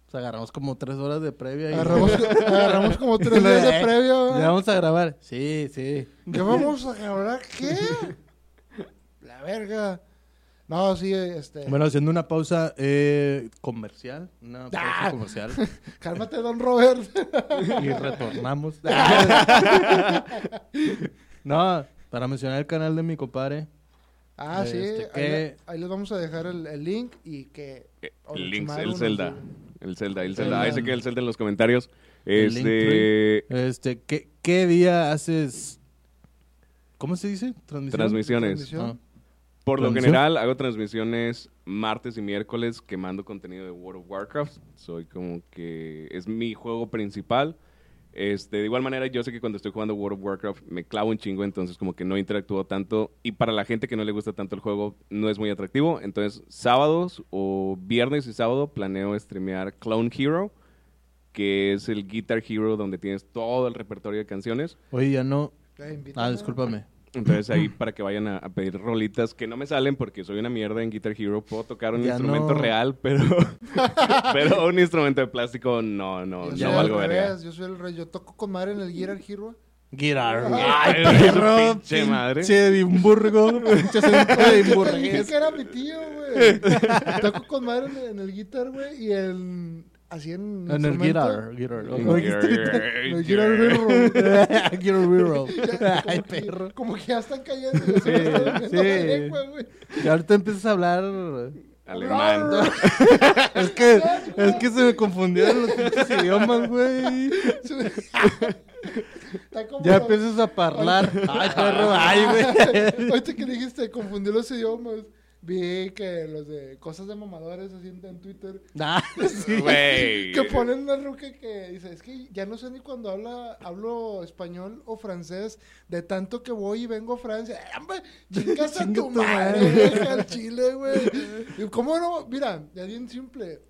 o sea, agarramos como tres horas de previa. y- Agarramos, agarramos como tres días de previo. Ya ¿eh? vamos a grabar. Sí, sí. ¿Ya vamos a grabar qué? La verga. No, sí, este. Bueno, haciendo una pausa eh, comercial. Una pausa Ah. comercial. Cálmate, don Robert. y retornamos. no, para mencionar el canal de mi compadre. Ah, sí. Este, Ahí, ¿qué? le- ahí les vamos a dejar el, el link y que. Eh, El Orochimaru el Zelda. El Zelda, el Zelda. Ahí se queda el Zelda en los comentarios. Este. Este, ¿qué, qué día haces? ¿Cómo se dice? Transmisión. Transmisiones. Transmisión. Ah. Por lo general hago transmisiones martes y miércoles quemando contenido de World of Warcraft. Soy como que es mi juego principal. Este, de igual manera, yo sé que cuando estoy jugando World of Warcraft me clavo un chingo, entonces como que no interactúo tanto. Y para la gente que no le gusta tanto el juego, no es muy atractivo. Entonces, sábados o viernes y sábado planeo streamear Clone Hero, que es el Guitar Hero donde tienes todo el repertorio de canciones. Oye, ya no. Ah, discúlpame. Entonces ahí para que vayan a, a pedir rolitas que no me salen porque soy una mierda en Guitar Hero. Puedo tocar un Ya instrumento no. real, pero, pero un instrumento de plástico no, no, Yo no valgo al verga. Yo soy el rey. Yo toco con madre en el Guitar Hero. Guitar. Ay, perro, pinche madre. Pinche Edimburgo. Pinche de que era mi tío, güey. Toco con madre en, en el guitar, güey. Y el. Así en. En el guitar. Guitar. Ya, Ay, como que- perro. Como que ya están cayendo. sí. Y ahorita empiezas a hablar. Alemán. Es que, es que se me confundieron los pinches idiomas, güey. Ya empiezas a hablar. Ay, perro, ay, güey. Ahorita que dijiste, confundí los idiomas. Vi que los de cosas de mamadores así en, en Twitter. Ah, sí. Güey. Que ponen una ruca que dice, es que ya no sé ni cuando habla, hablo español o francés, de tanto que voy y vengo a Francia. ¡Eh, hombre! ¡Chingas a Chinga tu tu madre! al chile, güey! Y ¿Cómo no? Mira, ya bien simple.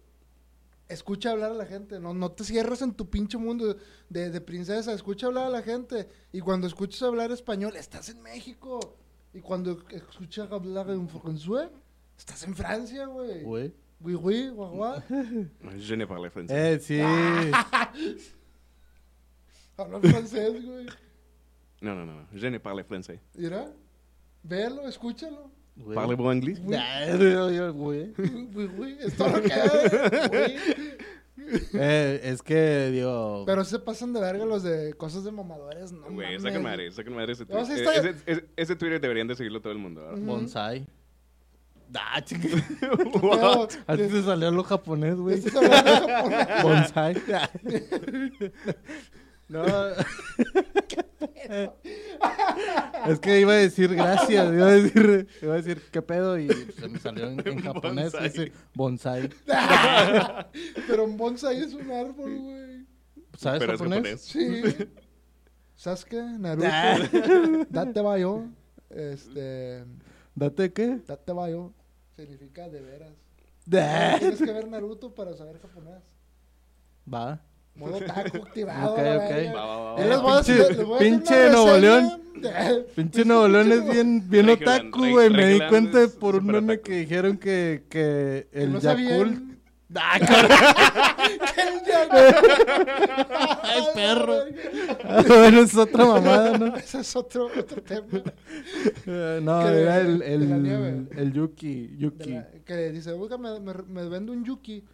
escucha hablar a la gente, no, no te cierres en tu pinche mundo de, de princesa, escucha hablar a la gente. Y cuando escuchas hablar español, estás en México. Y cuando escuchas hablar en francés, estás en Francia, güey. Güey. Oui, oui, guau, guau. Je ne parle francés. Eh, sí. Habla francés, güey. No, no, no. Je ne parle francés. Mira, véalo, escúchalo. Güey. Parlez-vous anglais? Nah, yo- yo, güey. Oui, oui, es todo lo que hay, güey. Eh, es que, digo... Pero se pasan de verga los de cosas de mamadores, no Güey, sacan madre, sacan madre ese No, sí Twitter. está- ese, ese- ese Twitter deberían de seguirlo todo el mundo, ¿verdad? Bonsai. Ah, chinga. Pero, A ti te salió lo japonés, güey. Bonsai. no. es que iba a decir gracias. Iba a decir, iba a decir qué pedo y se me salió en, en japonés. Bonsai. Ese bonsai. Pero un bonsai es un árbol, güey. ¿Sabes Pero es japonés? Sí. Sasuke, Naruto, date bayo. Este, ¿Date qué? date bayo. Significa de veras. Tienes que ver Naruto para saber japonés. Va. Modo taco activado. Ok, ok. Va, va, va, voy a hacer- Pinche- les voy a hacer pinche una Nuevo reseña. Pinche Nuevo León es bien, bien Regulan, otaku, güey. Me di cuenta es por un súper meme otaku. que dijeron que, que el no Yakult. sabían. Ah, cabrón. El Yakult. Ay, perro. bueno, es otra mamada, ¿no? Ese es otro, otro tema. Eh, no, Que de- era el, de la el, nieve. el Yuki. de Yuki. la- que dice, oiga, me, me, me vendo un yuki.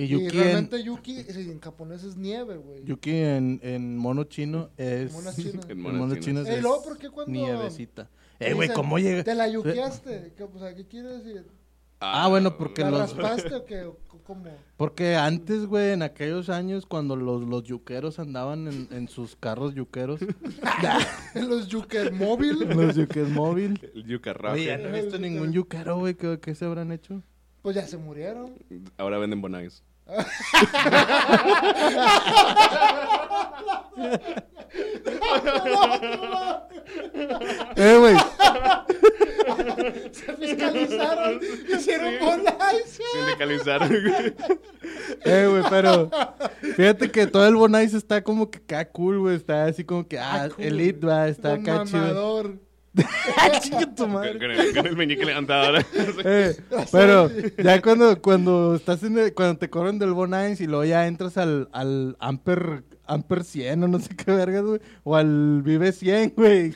Y Y, Yuki, en, realmente yuki sí, en japonés es nieve, güey. Yuki en, en mono chino es. Monas chinas. En En monas mono chinas. chino Ey, es. luego, ¿por qué cuando- Nievecita. Eh, güey, ¿cómo llega? Te la yuqueaste. ¿Qué, o sea, ¿qué quiere decir? Ah, bueno, porque ¿La los. raspaste o qué? ¿O ¿Cómo? Porque antes, güey, en aquellos años, cuando los, los yuqueros andaban en, en sus carros yuqueros, En los yuker móvil. los yuqueros móvil. El Oye, ya no he visto ningún yuquero, güey. ¿Qué, qué se habrán hecho? Pues ya se murieron. Ahora venden Bonais. Eh, güey. Se fiscalizaron. Hicieron bonais. Sindicalizaron. Eh, güey, pero fíjate que todo el Bonais está como que acá cool, güey. Está así como que, ah, Ah, cool. elite, va, está acá chido. tu madre. con el, con el meñique levantado ahora. Eh, pero ya cuando, cuando estás en el- cuando te corren del Bonais y luego ya entras al, al Amper, Amper 100 o no sé qué vergas, güey. O al Vive 100, güey.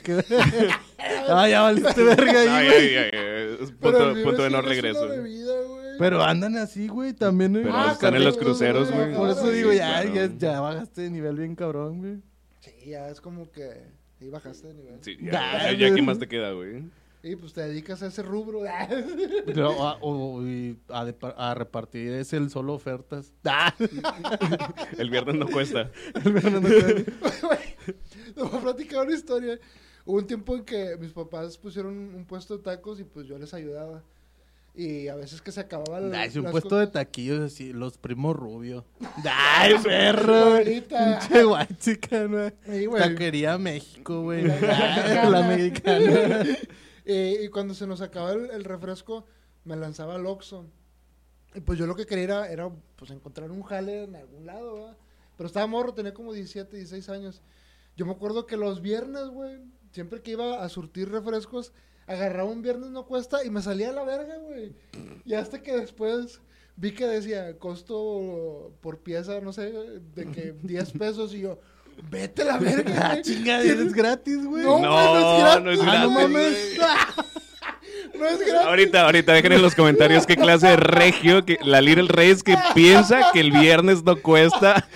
ah, ya valiste verga ahí, Ay, güey. ay, ay, ay, es Pero Punto, de no regreso. bebida. Pero andan así, güey, también. eh. Pero Ah, están en los cruceros, güey. Por eso digo, sí, ya, claro. ya, ya bajaste de nivel bien cabrón, güey. Sí, ya es como que ahí bajaste de nivel. Sí, ya, ya, güey. ¿qué más te queda, güey? Y pues te dedicas a ese rubro. Pero, a, o- y a, de- a repartir es el solo ofertas. Ah, El viernes no cuesta. el verano no sé. Te voy a platicar una historia. Hubo un tiempo en que mis papás pusieron un puesto de tacos y pues yo les ayudaba. Y a veces que se acababa la, Ay, si un puesto de taquillos así, los primos rubio. Ay, perro. Pinche guay, chica, güey. Taquería México, güey. La mexicana. La mexicana. Eh, y cuando se nos acababa el, el refresco, me lanzaba al Oxxo. Y pues yo lo que quería era, era, pues encontrar un jale en algún lado, ¿verdad? Pero estaba morro, tenía como 17, 16 años. Yo me acuerdo que los viernes, güey, siempre que iba a surtir refrescos, agarraba un viernes no cuesta y me salía a la verga, güey. Y hasta que después vi que decía costo por pieza, no sé, de que 10 pesos y yo, vete a la verga, Ah, güey. chinga, ¿Tienes- es gratis, güey. No, No, no es gratis. no es Ah, no gratis, mames. No es gratis. Ahorita, ahorita, dejen en los comentarios qué clase de regio, que la Little Reyes que piensa que el viernes no cuesta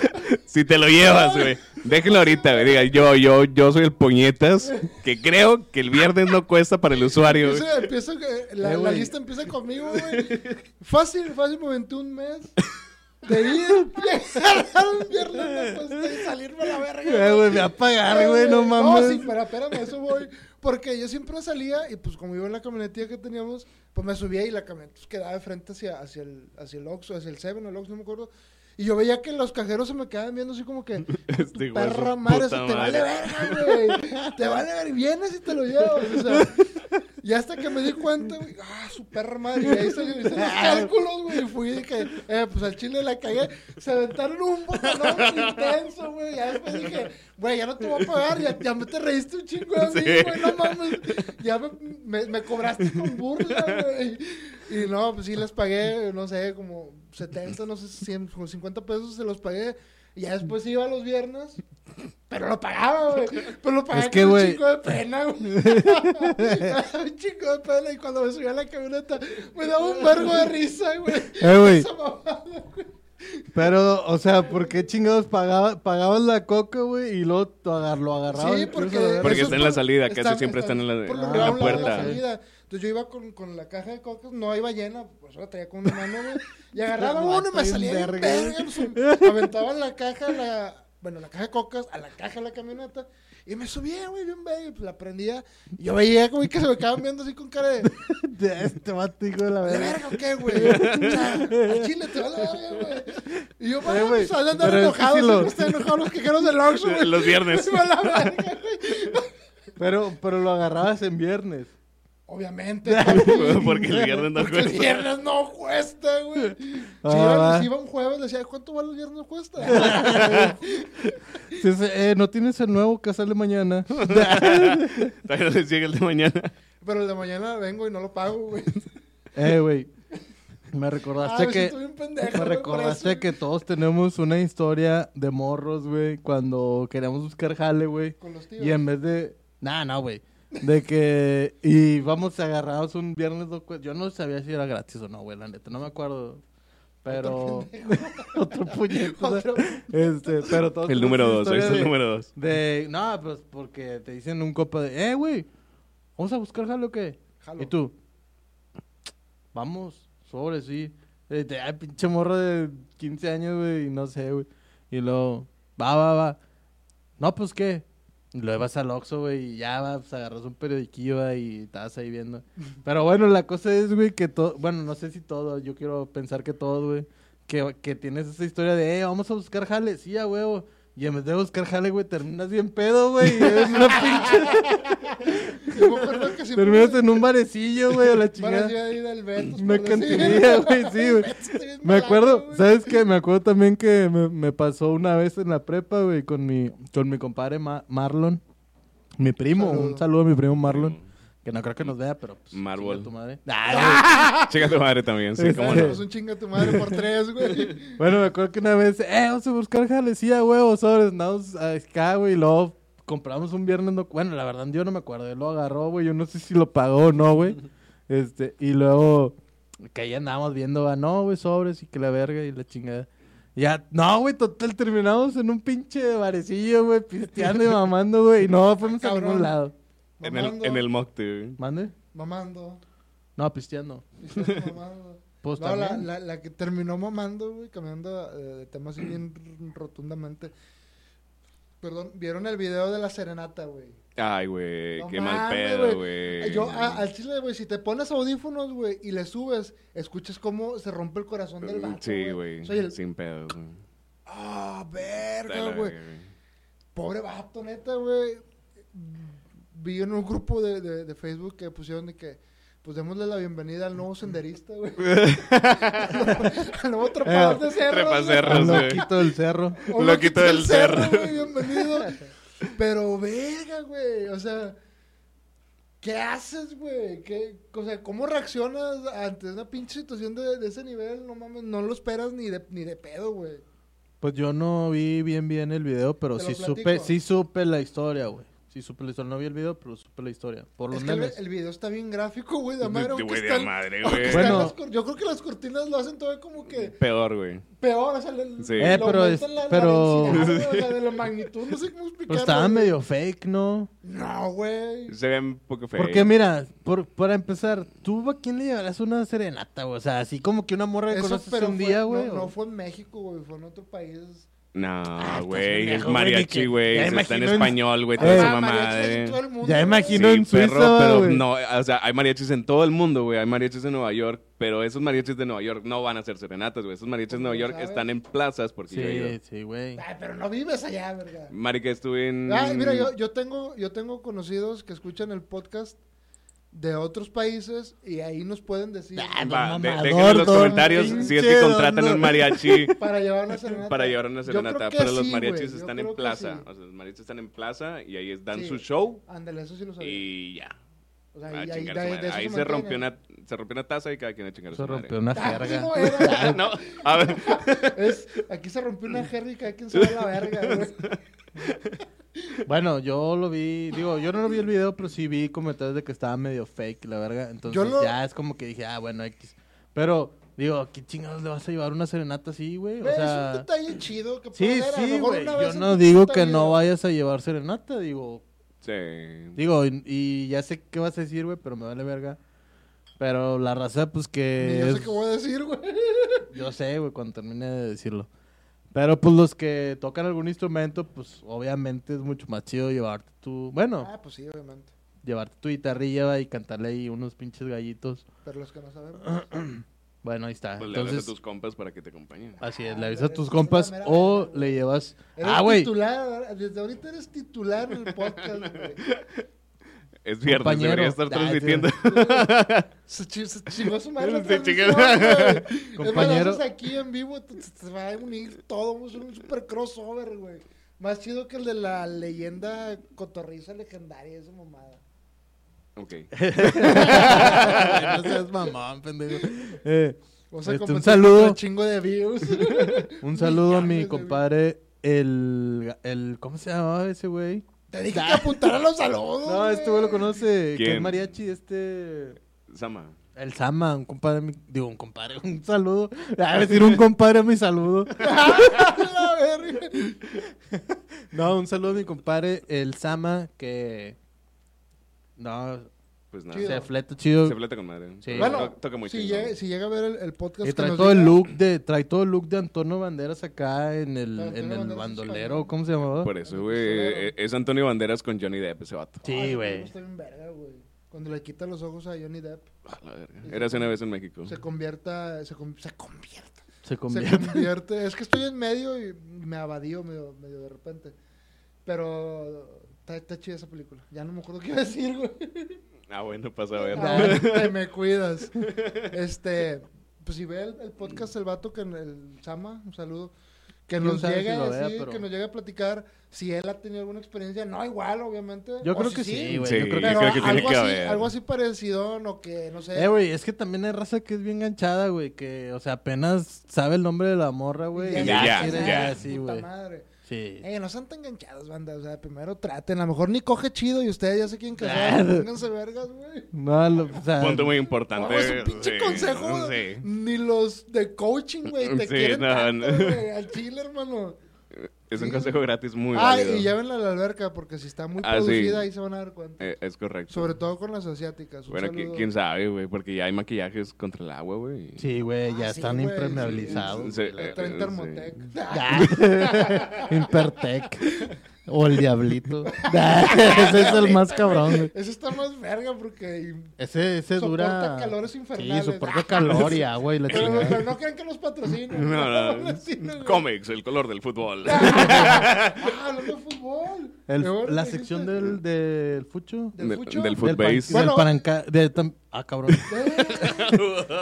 si te lo llevas, güey. Déjenlo ahorita, güey. Diga, yo, yo, yo soy el puñetas que creo que el viernes no cuesta para el usuario, güey. Empieza, empieza que- la, Eh, la lista empieza conmigo, güey. Fácil, fácil, me aventé un mes de ir, llegar un viernes no cuesta y salirme a la verga. Eh, güey, me va a pagar, güey, no No, mames. sí, pero espérame, a eso voy. Porque yo siempre salía y pues como iba en la camionetilla que teníamos, pues me subía y la camioneta pues, quedaba de frente hacia, hacia el, hacia el Oxxo, hacia el Seven o el Oxxo, no me acuerdo. Y yo veía que los cajeros se me quedaban viendo así como que, Este perra madre, eso te vale verga, güey. Te vale ver, vienes y te lo llevas. O sea, Y hasta que me di cuenta, güey, ah, su perra madre. Y ahí hice los cálculos, güey. Y fui y dije, eh, pues al chile la cagué. Se aventaron un botonón intenso, güey. Ya después dije, güey, ya no te voy a pagar. Ya, ya me te reíste un chingo de mí, Sí. güey. No mames. Ya me, me, me cobraste con burla, güey. Y no, pues sí les pagué, no sé, como 70, no sé, 100, como 50 pesos se los pagué. Y ya después iba los viernes. Pero lo pagaba, güey. Pero lo pagaba Es que, con un chingo de pena, güey. un chingo de pena. Y cuando me subí a la camioneta, me daba un vergo de risa, güey. Eh, güey. Pero, o sea, ¿por qué chingados pagaba, pagabas la coca, güey? Y luego agar- lo agarrabas. Sí, porque... Porque está es en la salida, casi siempre están en la- puerta. Entonces yo iba con, con la caja de cocas, no iba llena, pues la traía con una mano, güey. Y agarraba uno y me salía verga, verga. pues, aventaba la caja, la, bueno, la caja de cocas a la caja de la camioneta. Y me subía, güey, bien verga. y Pues la prendía. Y yo veía, güey, que se me quedaban viendo así con cara de... De Este vato, hijo de la ¿De verga. verga o qué, güey? O sea, al chile te va a la verga, güey. Y yo, Eh, güey, pues de andar es que sí lo- están enojados los quejeros del Oxxo, güey. Los viernes. Se a la verga, güey. Pero, pero lo agarrabas en viernes. Obviamente. Porque el viernes no Porque el cuesta. viernes no cuesta, güey. Si, Ah, iba, si iba un jueves, decía, ¿cuánto vale el viernes no cuesta? Sí, sí, eh, ¿No tienes el nuevo que sale mañana? Todavía no llega el de mañana. Pero el de mañana vengo y no lo pago, güey. eh, güey. Me Ah, recordaste me que... pendejo, Me recordaste que todos tenemos una historia de morros, güey, cuando queríamos buscar jale, güey. Con los tíos. Y en vez de... Nah, no, güey. De que... Y vamos agarrados un viernes... cu- Yo no sabía si era gratis o no, güey, la neta. No me acuerdo. Pero... Otro puñetazo. Otro. Este, pero todos El número dos, está el de- número dos. De... No, pues porque te dicen un copa de... Eh, güey. ¿Vamos a buscar jale o qué? Jalo. ¿Y tú? Vamos, sobre, sí. Ay, pinche morro de 15 años, güey, y no sé, güey. Y luego, va, va, va. No, pues, ¿qué? Luego vas al Oxxo, güey, y ya va, pues, agarras un periodiquillo va, y estabas ahí viendo. Pero bueno, la cosa es, güey, que todo... Bueno, no sé si todo, yo quiero pensar que todo, güey. Que, que tienes esa historia de, eh, vamos a buscar jale. Sí, a huevo. Y en vez de buscar jale, güey, terminas bien pedo, güey. y eres una pinche... Terminas en un barecillo, güey, a la chingada. Parecía ir al Betos, Una cantinilla, güey, sí, güey. Me acuerdo. ¿sabes qué? Me acuerdo también que me, me pasó una vez en la prepa, güey, con mi, con mi compadre Ma- Marlon. Mi primo, Saludo. un saludo a mi primo Marlon. Que no creo que nos vea, pero pues, Marvel. chinga tu madre. Ah, Chica tu madre también, sí, cómo Bueno, no. pues un chinga tu madre por tres, güey. Bueno, me acuerdo que una vez, eh, vamos a buscar jalecía, güey, sobres, andamos acá, güey, y luego compramos un viernes, no, bueno, la verdad yo no me acuerdo, él lo agarró, güey, yo no sé si lo pagó o no, güey. Este, y luego, que ahí andábamos viendo, ah, no, güey, sobres y que la verga y la chingada. Ya, no, güey, total, terminamos en un pinche barecillo, güey, pisteando y mamando, güey, y no fuimos a Cabrón. ningún lado. En el, en el mocte, güey. ¿Mande? Mamando. No, pisteando. estás mamando. Pues No, la, la, la que terminó mamando, güey, cambiando eh, de tema así bien rotundamente. Perdón, ¿vieron el video de la serenata, güey? Ay, güey, No qué mal pedo, güey. Yo a- al chile, güey, si te pones audífonos, güey, y le subes, escuchas cómo se rompe el corazón del vato, Sí, güey, el... sin pedo, güey. Ah, verga, güey. Pobre vato, neta, güey. Vi en un grupo de, de, de Facebook que pusieron de que, pues démosle la bienvenida al nuevo senderista, güey. al nuevo trepador de cerros. trepacerros. güey. Loquito del cerro. Loquito del cerro. güey, bienvenido. Pero, verga, güey. O sea, ¿qué haces, güey? ¿Qué, o sea, ¿cómo reaccionas ante una pinche situación de, de ese nivel? No mames, no lo esperas ni de, ni de pedo, güey. Pues yo no vi bien bien el video, pero sí supe, sí supe la historia, güey. Sí supe la historia. No vi el video, pero supe la historia. Por los Es que el, video está bien gráfico, güey, de madre. de güey, de están- madre, güey. Bueno. las yo creo que las cortinas lo hacen todavía como que Peor, güey. peor, o sea, le, Sí. Eh, pero es- la, la pero- densidad, güey, o sea, de la magnitud, no sé cómo explicarlo. Pues estaba güey. medio fake, ¿no? No, güey. Se ve un poco feo. Porque mira, por, para empezar, ¿tú a quién le llevarás una serenata, güey? O sea, así como que una morra que conoces pero un fue- día, güey. No, o- no fue en México, güey, fue en otro país. No, estás güey, es mariachi, güey. Está en español, güey, toda esa Ah, mariachis en todo mamada. el mundo, Ya imagino Sí, en perro, Suiza, pero no, o sea, hay mariachis en todo el mundo, güey. Hay mariachis en Nueva York, pero esos mariachis de Nueva York no van a ser serenatas, güey. Esos mariachis de Nueva ¿Cómo York sabes? están en plazas porque yo he ido. Sí, sí, güey. Ay, pero no vives allá, verga. Marica, estuve en... Ay, mira, yo, yo tengo, yo tengo conocidos que escuchan el podcast de otros países y ahí nos pueden decir Ah, Va, de- dejen en los comentarios si es que contratan un mariachi para llevar una serenata. para llevar una serenata. Pero los sí, mariachis güey, yo están en plaza. sí. O sea, los mariachis están en plaza y ahí dan Sí. su show Ándale, eso sí lo sabía. y ya. O sea, ahí, de- de Ahí se se rompió, una, se rompió una taza y cada quien a chingar Se su madre. rompió una Ah, jerga. no era. no, a ver. Es, aquí se rompió una jerga y cada quien se va a la verga, güey. Bueno, yo lo vi, digo, yo no lo vi el video, pero sí vi comentarios de que estaba medio fake, la verga. Entonces Yo lo- ya es como que dije, ah, bueno, X. Pero, digo, ¿qué chingados le vas a llevar una serenata así, güey? O Güey, es un sea, detalle chido que sí, puede haber, a lo sí, mejor güey. una Yo no digo que vida. no vayas a llevar serenata, digo, Sí. digo, y, y ya sé qué vas a decir, güey, pero me vale verga. Pero la raza, pues Ni que... yo es- sé qué voy a decir, güey. Yo sé, güey, cuando termine de decirlo. Pero pues los que tocan algún instrumento, pues obviamente es mucho más chido llevarte tu, bueno, Ah, pues sí, obviamente. llevarte tu guitarrilla y cantarle ahí unos pinches gallitos. Pero los que no sabemos. Bueno, ahí está. Pues le hablas a Entonces, tus compas para que te acompañen. así es, Ah, le avisas a tus compas mera o le llevas... Eres Ah, güey, titular, desde ahorita eres titular en el podcast, güey. Es viernes, Compañero. debería estar Ah, transmitiendo. Se, chi- se chingó su madre Se chingó. Es Compañero. aquí en vivo, te- te- se va a unir todo, un super crossover, güey. Más chido que el de la leyenda cotorriza legendaria, esa mamada. ok. no seas mamón, pendejo. Eh, Vamos a Este, un saludo. un chingo de views. un saludo a mi compadre, el, el... ¿Cómo se llamaba ese güey? Te dije que apuntara los saludos. No, este güey lo conoce. Que ¿Quién? es mariachi, este... Sama. El Sama, un compadre, mi- digo, un compadre, un saludo. A decir un compadre a mi saludo. No, un saludo a mi compadre, el Sama, que... No, Pues nada. Chido. se fleta chido. Se fleta con madre. Sí. Toca- Bueno, toca muy si llega, si llega a ver el, el podcast. Y que trae nos todo el look de, trae todo el look de Antonio Banderas acá en el, en el Banderas es bandolero, español. ¿cómo se llamaba? Por eso, güey. eh, Es Antonio Banderas con Johnny Depp, ese vato. Ay, Sí, güey. Está bien verga, güey. Cuando le quita los ojos a Johnny Depp, la verga. Érase una vez en México. se convierta, se, con- se convierta. Se Se convierte. convierte. Es que estoy en medio y me abadío medio, medio de repente. Pero está, está chida esa película. Ya no me acuerdo qué iba a decir, güey. Ah, bueno, pasa a ver. Ah, te me cuidas. Este, pues si ve el, el podcast el vato que en el Sama, un saludo, que nos llegue si vea, pero- que nos llegue a platicar si él ha tenido alguna experiencia, no igual, obviamente. Yo o creo si que sí, güey. Sí, yo creo que Pero creo que tiene algo, que así, haber. algo así parecido, o que, no sé. Eh, güey, es que también hay raza que es bien ganchada, güey, que, o sea, apenas sabe el nombre de la morra, güey. Ya, y ya, ya, quiere- ya. sí, puta güey. Sí. Eh, no sean tan enganchados, banda. O sea, primero traten. A lo mejor ni coge chido y ustedes ya se quieren casar. Pónganse vergas, güey. No, lo- o sea, Punto muy importante. No, es un pinche Sí, consejo. Sí. Ni los de coaching, güey, te Sí, quieren no, tanto, no. güey, al chile, hermano. Es un consejo gratis muy ah, válido. y llévenla a la alberca porque si está muy Ah, sí. producida ahí se van a dar cuenta. Eh, es correcto. Sobre todo con las asiáticas. Un Bueno, saludo. quién sabe, güey, porque ya hay maquillajes contra el agua, güey. Sí, güey, ya Ah, sí, están impermeabilizados. Sí, eh, traen eh, Thermotec. Impertec. O el diablito. ese es el más cabrón, güey. Ese está más verga porque... Ese, ese Soporta dura. calores infernales. Sí, soporta calor y agua y la Pero, chingada. pero no crean que los patrocinan. No, no. Cómics, el color del fútbol. Ah, hablando de fútbol. El- la sección dijiste. del, del fucho. ¿Del Del- fucho? del Del, pan- footbase. del Bueno. paranca- de tam- ah, cabrón.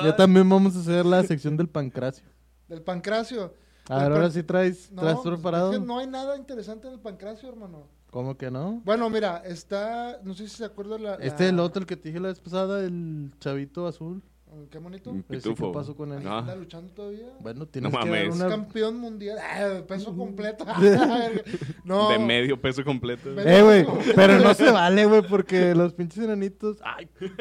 Ya también vamos a hacer la sección del pancracio. Del pancracio. A ver, ahora sí traes, No, traes preparado. es que no hay nada interesante en el pancracio, hermano. ¿Cómo que no? Bueno, mira, está, no sé si se acuerdan la, la- Este es el otro, el que te dije la vez pasada, el chavito azul. Qué bonito. Ese, ¿qué pitufo. pasó con él? Ah. Está luchando todavía. Bueno, tienes No que mames. Es una... campeón mundial. Ah, peso completo. no. De medio peso completo. Eh, güey, pero no se vale, güey, porque los pinches enanitos... Ay,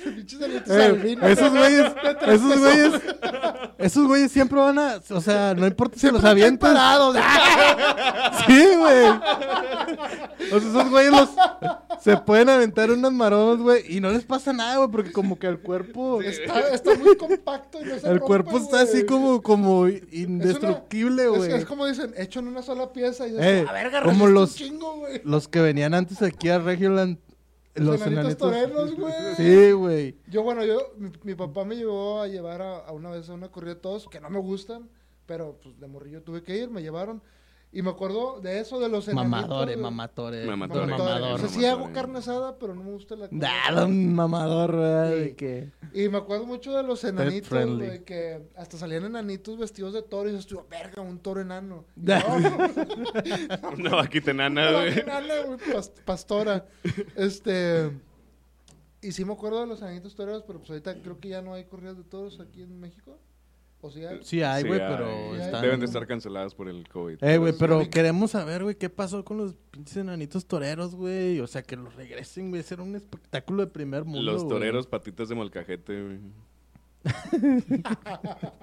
eh, esos güeyes, esos güeyes, esos güeyes siempre van a... O sea, no importa si los avientas. parados. Sí, güey. O sea, esos güeyes los... Se pueden aventar unas maromas, güey, y no les pasa nada, güey, porque como que el cuerpo... Está, está muy compacto y no se El rompe, cuerpo está así como, como Es indestructible, es- güey. Es, como dicen, hecho en una sola pieza y Eh, a verga, como los- chingo. Los que venían antes aquí a Regioland, los, enanitos toreros, güey. Sí, güey. Yo, bueno, yo, mi, mi papá me llevó a llevar a, a una vez a una corrida de todos que no me gustan, pero pues de morrillo tuve que ir, me llevaron. Y me acuerdo de eso, de los enanitos. Mamadores, güey. mamatores. Mamadores. Mamadores. Mamador. O sea, sí hago carne asada, pero no me gusta la carne asada. un mamador, ¿verdad? Sí. De que... Y me acuerdo mucho de los enanitos, güey, que hasta salían enanitos vestidos de toro y dices, tú, verga, un toro enano. No, Una vaquita enana, una güey. enana, güey, pas- pastora. Este... Y sí me acuerdo de los enanitos toreros, pero pues ahorita creo que ya no hay corridas de toros aquí en México. O sea, Sí hay, güey, pero Sí, están... Deben de estar canceladas por el COVID. Eh, güey, pero queremos saber, güey, qué pasó con los pinches enanitos toreros, güey. O sea, que los regresen, güey. Ser un espectáculo de primer mundo, Los toreros patitas de molcajete, güey.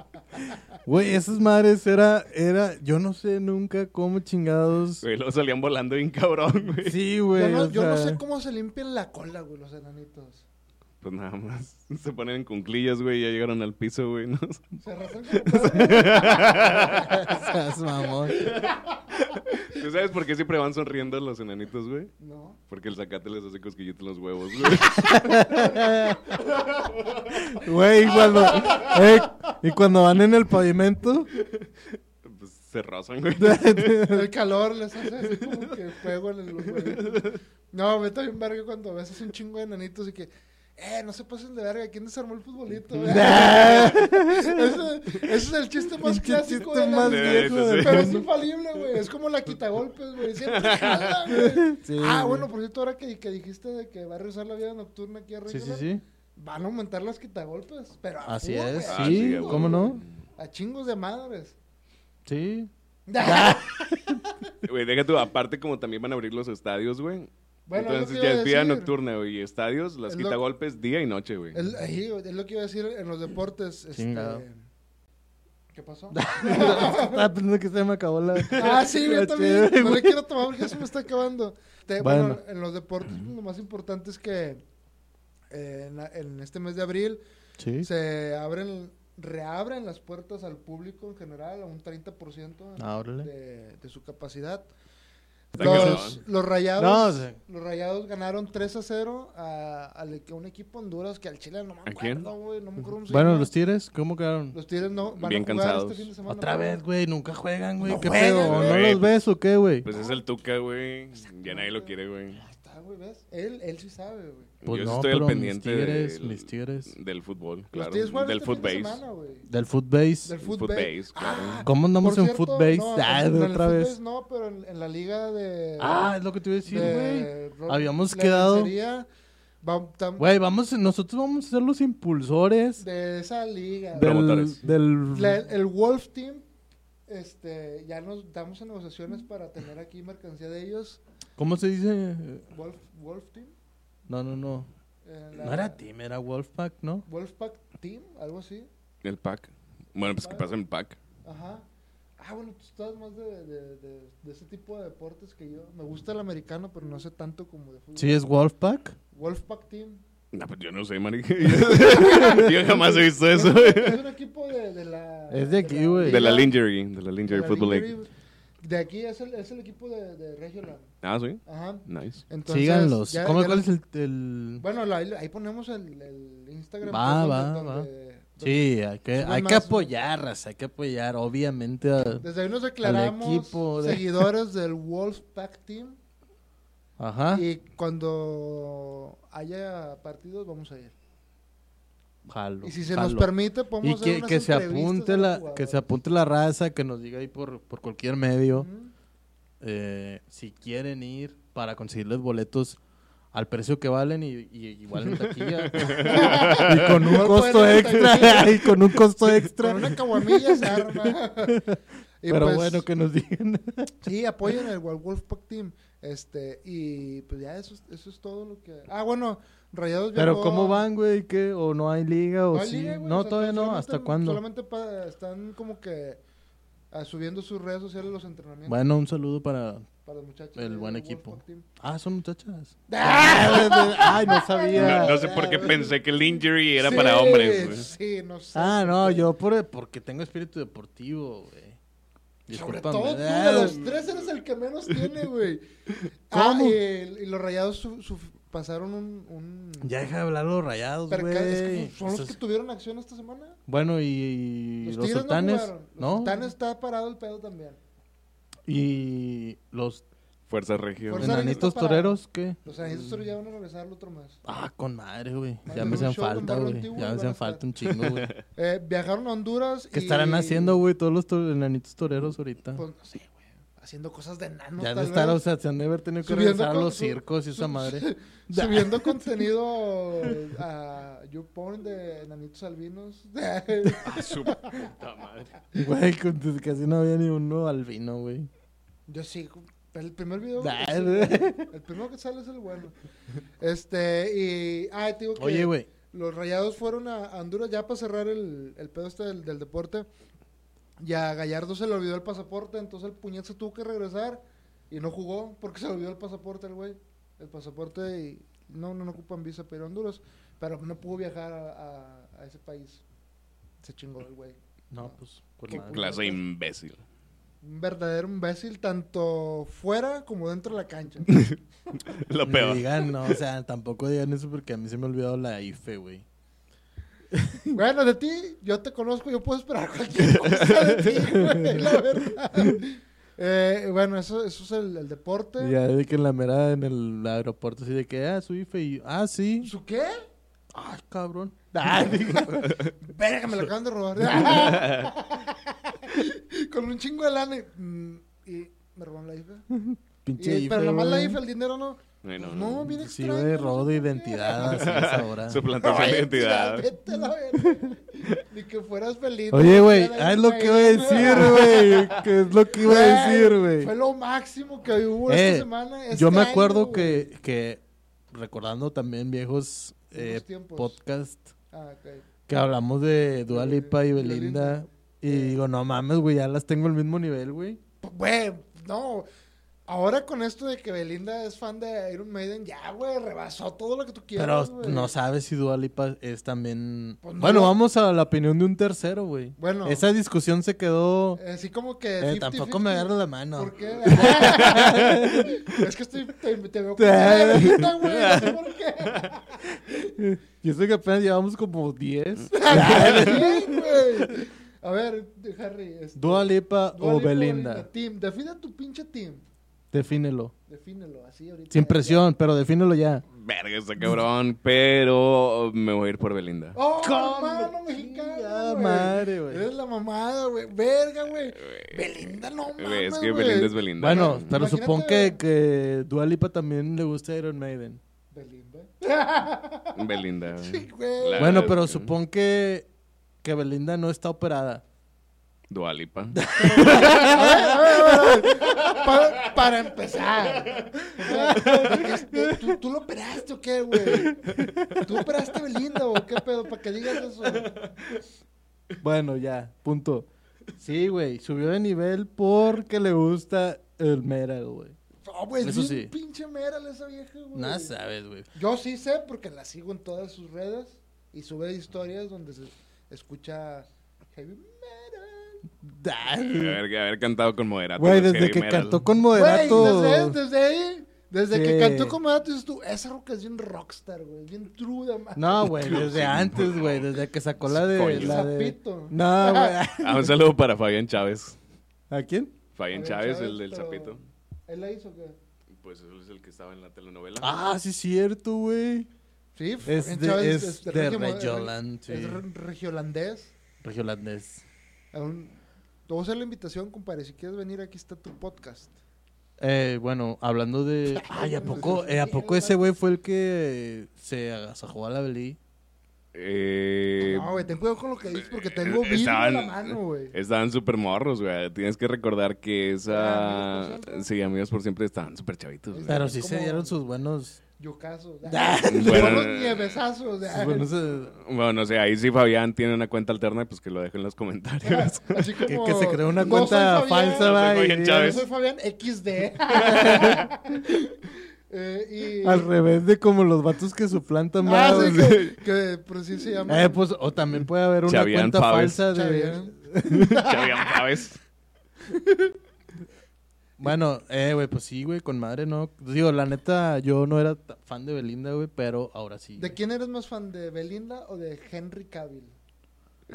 Güey, esas madres era, era, yo no sé nunca cómo chingados. Güey, luego salían volando bien cabrón, güey. Sí, güey. yo, no, sé cómo se limpian la cola, güey, los enanitos. Pues nada más. Se ponen en cunclillas, güey, y ya llegaron al piso, güey. ¿no? Se seas mamón. ¿Tú sabes por qué siempre van sonriendo los enanitos, güey? No. Porque el zacate les hace cosquillito en los huevos, güey. Güey, y cuando, eh, y cuando van en el pavimento, pues se rozan, güey. El calor les hace así como que fuego en los huevitos. No, me está bien verga cuando ves así un chingo de enanitos y que, eh, no se pasen de verga, ¿quién desarmó el futbolito? ese, ese es el chiste más clásico chiste de la más vida, viejo Pero es infalible, güey. Es como la quitagolpes, güey. Siempre jala, güey. Sí, ah, güey. bueno, por cierto, ahora que, que dijiste de que va a regresar la vida nocturna aquí a Sí, sí, sí. van a aumentar las quitagolpes. Pero a Así full, es, güey. Ah, sí, sí, güey. ¿cómo no? A chingos de madres. Sí. Güey, deja tú, aparte como también van a abrir los estadios, güey. Bueno, Entonces ya es vida nocturna, güey, y estadios, las Es lo- quitagolpes día y noche, güey. Es, lo que iba a decir en los deportes. Este. ¿Qué pasó? Estaba pensando que se me acabó la. ah, sí, yo también. No le quiero tomar porque ya se me está acabando. Te- bueno. Bueno. en los deportes lo más importante es que eh, en, la- en este mes de abril Sí. se abren, reabren las puertas al público en general a un 30% Ah, de, de su capacidad. Los, los rayados No, los rayados ganaron 3 a 0 a, al- a un equipo Honduras que al Chile no me ¿A quién? acuerdo, güey. No me acuerdo cómo se Bueno, los Tigres, ¿cómo quedaron? Los Tigres no van Bien a jugar cansados. este fin de semana. Otra vez, güey, nunca juegan, güey. No ¿Qué juegan, pedo? ¿No los ves o qué, güey? Pues es el Tuca, güey. Ya nadie lo quiere, güey. Ahí está, güey, ¿ves? Él, él sí sabe, güey. Pues Yo no, estoy al mis pendiente Tigres, del, mis Tigres. del fútbol, Los claro. Del este footbase. semana. Del footbase. Del Footbase, claro. Ah, ¿Cómo andamos por en cierto, footbase? no, Ah, en- no, en el otra vez. footbase no, pero en, en la liga de... Ah, es lo que te iba a decir, güey. de Habíamos la quedado- Güey, vamos, nosotros vamos a ser los impulsores de esa liga. del, del... La- el Wolf Team, este, ya nos estamos en negociaciones para tener aquí mercancía de ellos. ¿Cómo se dice? Wolf, Wolf Team. No, no, no. la- No era Team, era Wolfpack, ¿no? Wolfpack Team, algo así. El pack. Bueno, pues que pasa en el pack. Ajá. Ah, bueno, tú estás más de, de, de, de ese tipo de deportes que yo. Me gusta el americano, pero no sé tanto como de fútbol. Sí, es Wolfpack. Wolfpack Team. No, pues yo no sé, marica. yo jamás he visto eso. Es un equipo de, de la. Es de aquí, güey. De la Lingerie, de la Lingerie Football League. De aquí es el, es el equipo de, de Regional. Ah, sí. Ajá. Nice. Entonces, Síganlos. ya- ¿Cómo, ya ¿Cuál los- es el...? el- Bueno, la- ahí ponemos el, el Instagram. Va, va, donde- va. donde- Sí, hay que, hay que apoyar, hay que apoyar, obviamente. a- Desde ahí nos declaramos equipo de- seguidores del Wolfpack Team. Ajá. Y cuando haya partidos, vamos a ir. Jalo, Y si se jalo. nos permite, Y podemos hacer que, unas que se apunte la que se apunte la raza, que nos diga ahí por, por cualquier medio Ujú. eh, si quieren ir para conseguirles boletos al precio que valen y, y igual en taquilla y con un costo extra y con un costo extra. Con una caguamilla se arma. Y Pero pues, bueno que nos digan. Sí, apoyen el Wolfpack Team. Este, y pues ya eso, es- eso es todo lo que. Ah, bueno, Rayados Pero cómo van, güey, ¿qué? o no hay liga o No hay sí. liga, güey, no, o sea, todavía no, ¿hasta cuándo? Solamente están como que ah, subiendo sus redes sociales los entrenamientos Bueno, un saludo para para los muchachos. el buen equipo. Ah, son muchachas. Ay, no sabía. No, no sé por qué pensé que el Lingerie era Sí, para hombres, güey. Sí, no sé. Ah, no, yo por, porque tengo espíritu deportivo, güey. Sobre todo tú, de Ah, los tres eres el que menos tiene, güey. Ah, ¿Cómo? y, y los rayados su- su- pasaron un. un Ya deja de hablar los rayados, güey. es que son los que tuvieron acción esta semana. Bueno, y, y los, sultanes, no jugaron. Los ¿no? sultanes está parado el pedo también. ¿Y los Fuerza Regio. Fuerza enanitos para- toreros qué? Los anillos solo ya van a regresar el otro mes. Ah, con madre, güey. Ya me hacen falta, güey. Ya me hacen falta un chingo, güey. Eh, viajaron a Honduras. ¿Qué y- estarán haciendo, güey, todos los to- enanitos toreros ahorita? Pues no sé, güey. Haciendo cosas de enanos. ya de estar, o sea, se han de haber tenido que Subiendo regresar a los su- circos y esa madre. Subiendo contenido a YouPorn de enanitos albinos. Ah, su puta madre. Güey, casi no había ni uno albino, güey. Yo sí. El primer video. El. El primero que sale es el bueno. Este, y. Ah, te digo que. Oye, güey. Los rayados fueron a a Honduras ya para cerrar el, el pedo este del, del deporte. Y a Gallardo se le olvidó el pasaporte, entonces el puñet se tuvo que regresar y no jugó porque se le olvidó el pasaporte el güey. El pasaporte y no, no, no ocupan visa a Honduras, pero no pudo viajar a, a- a ese país. Se chingó el güey. No, pues, Qué. Clase imbécil. Un verdadero imbécil, tanto fuera como dentro de la cancha. Lo peor. digan, no, o sea, tampoco digan eso porque a mí se me ha olvidado la IFE, güey. bueno, de ti, yo te conozco, yo puedo esperar cualquier cosa de ti, güey, la verdad. Eh, bueno, eso, eso es el, el deporte. Y ya de que en la mera, en el aeropuerto, así de que, ah, su IFE. Y, ah, sí. ¿Su qué? Ay, cabrón. Ah, digo, Verga, me lo acaban de robar. Con un chingo de lana. y, mm, Y me robaron la IFE. pinche Y- IFE. pero nomás la. IFE, el dinero no. Pues no. bien Sí, extraño. güey, no robo de identidad, así a esa hora. Suplantación de identidad. Vete a la verga. Ni que fueras feliz. Oye, güey, ah, es lo que iba a decir, güey. Que es lo que iba a decir, Fue güey. lo máximo que hubo Eh, esta semana. este Yo me acuerdo güey. que, que, recordando también viejos eh, Viejos tiempos. podcast, Ah, que hablamos de Dua Lipa y Belinda. Belinda. Y Eh. digo, no mames, güey, ya las tengo al mismo nivel, güey. Güey, no. Ahora con esto de que Belinda es fan de Iron Maiden, ya, güey, rebasó todo lo que tú Pero quieras, güey. no sabes si Dua Lipa es también... Pues no bueno, vamos a la opinión de un tercero, güey. Bueno. Esa discusión se quedó... Así como que. Eh, 50-50. tampoco me agarro la mano. ¿Por qué? es que estoy, te, te veo con viejita, güey. No sé por qué. Yo sé que apenas llevamos como 10. Sí, güey. A ver, Harry. este, Dua Lipa Dua o Lipa Belinda. Team. Define tu pinche team. Defínelo. Defínelo así ahorita. Sin presión, pero defínelo ya. Verga, está cabrón. Pero me voy a ir por Belinda. ¡Oh, ¿Cómo? hermano mexicano! Güey! madre, güey. Eres la mamada, güey. Verga, güey. Belinda no mames, es que güey. Belinda es Belinda. Bueno, pero Imagínate- supón que, que Dua Lipa también le gusta Iron Maiden. Belinda. Belinda. güey. Sí, Bueno, pero supón que, que Belinda no está operada. Dua Lipa. A ver, a ver, a ver. Pa- para empezar. ¿Tú, ¿Tú lo operaste o qué, güey? ¿Tú operaste Belinda o qué pedo? Para que digas eso. Bueno, ya, punto. Sí, güey, subió de nivel porque le gusta el metal, güey. No, güey, es Eso sí. pinche meral esa vieja, güey. Nada sabes, güey. Yo sí sé porque la sigo en todas sus redes y sube historias donde se escucha heavy metal. Haber, haber cantado con moderato. Güey, desde que metal. cantó con Güey, moderato. desde, desde ahí, desde que Sí. cantó con moderato, dices tú, esa roca es bien rockstar, güey, bien true de madre. No, güey, desde antes, güey, desde que sacó la de... Coño. La de... Zapito. No, güey. Ah, un saludo para Fabián Chávez. ¿A quién? Fabián Fabián Chávez, Chávez, el del pero- zapito. ¿Él la hizo o qué? Pues él es el que estaba en la telenovela. Ah, sí, cierto, güey. Sí, Es Fabián de, Chávez es de regio- Regioland, sí. Es re- regiolandés. Regiolandés. Aún- Te voy a hacer la invitación, compadre. Si quieres venir, aquí está tu podcast. Eh, bueno, hablando de... Ay, ¿a poco, eh, ¿a poco ese güey fue el que se agasajó a la Belí? Eh, no, güey, ten cuidado con lo que dices porque tengo eh, vidrio en la mano, güey. Estaban súper morros, güey. Tienes que recordar que esa... Amigos. Sí, amigos por siempre estaban súper chavitos. güey. Pero sí se dieron sus buenos... Yucasos. Bueno, Buenos nievesazos. eh, Bueno, no sé, ahí sí Fabián tiene una cuenta alterna, pues que lo deje en los comentarios. Así que, como. que se creó una "No cuenta falsa, va, soy Fabián Chávez. soy Fabián XD. Eh, y... Al revés de como los vatos que suplantan, Ah, va, sí, güey. que, que por sí se llama. Eh, pues, o también puede haber una Chavián cuenta Paves. falsa de... Chavián. Fabián Chávez. Bueno, eh, güey, pues sí, güey, con madre, ¿no? Digo, la neta, yo no era fan de Belinda, güey, pero ahora sí. ¿De quién eres más fan? ¿De Belinda o de Henry Cavill?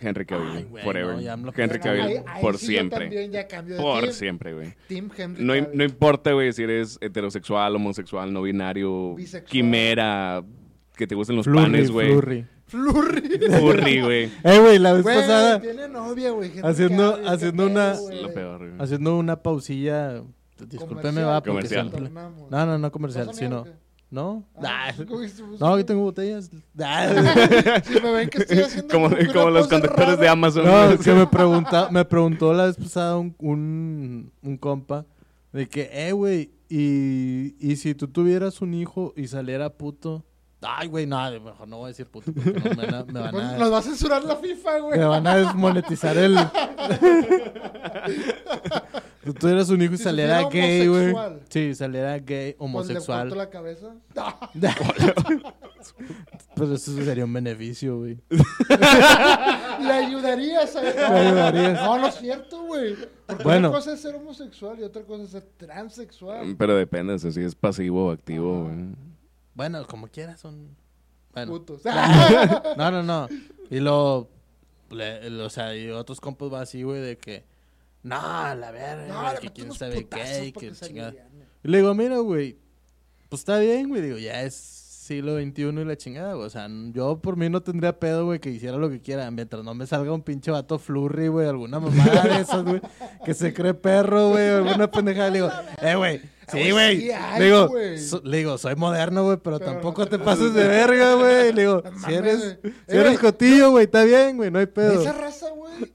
Henry Cavill, Ay, güey, forever. no, Henry. Cavill, Ahí- ahí por sí yo siempre. también ya cambio de Por team. siempre, güey. Team Henry No, Cavill. no importa, güey, si eres heterosexual, homosexual, no binario, Bisexual. quimera, que te gusten los Flurry, panes, güey. Flurry. Flurry. Güey. Eh, güey, la vez Güey, pasada, tiene novia, güey. Haciendo- qué haciendo una- güey. Lo peor, güey. haciendo una pausilla. Discúlpeme, Comercial, va, porque Comercial. siempre- Tornamos. No, no, no comercial, ¿Vas a mirar sino... o qué? ¿No? Ah, no, aquí tengo botellas. Ah. Si me ven que estoy haciendo Como, como que los pose conductores rara. de Amazon. No, güey. es que me, pregunta, me preguntó la vez pasada un, un, un compa de que, eh, güey, y, y si tú tuvieras un hijo y saliera puto. Ay, güey, no, mejor no voy a decir puto porque no, me, van a- me van Pues a, nos va a censurar la FIFA, güey. me van a desmonetizar el. si tú tuvieras un hijo y Si saliera gay, güey. Sí, saliera gay, le homosexual. corto la cabeza. Pues eso sería un beneficio, güey. Le ayudarías a Le ayudarías. No, no es cierto, güey. Porque Bueno. una cosa es ser homosexual y otra cosa es ser transexual. Pero depende, si es pasivo o activo, güey. Bueno, como quieras son. Bueno. Putos. No, no, no. Y lo. le- le- o sea, y otros compas va así, güey, de que. No, la verga, No, güey, le que quién sabe qué, y que chingada. Y le digo, mira, güey, pues está bien, güey. Digo, ya es siglo XXI y la chingada, güey. O sea, yo por mí no tendría pedo, güey, que hiciera lo que quiera. Mientras no me salga un pinche vato flurry, güey, alguna mamada de esas, güey. Que se cree perro, güey, alguna pendejada. Le digo, eh, güey. Sí, Güey, sí Le digo, so- le digo, soy moderno, güey, pero, Pero tampoco no te te pases de verga, güey. Le digo, si eres, si eres Eh, cotillo, güey, está bien, güey, no hay pedo. Esa raza, güey.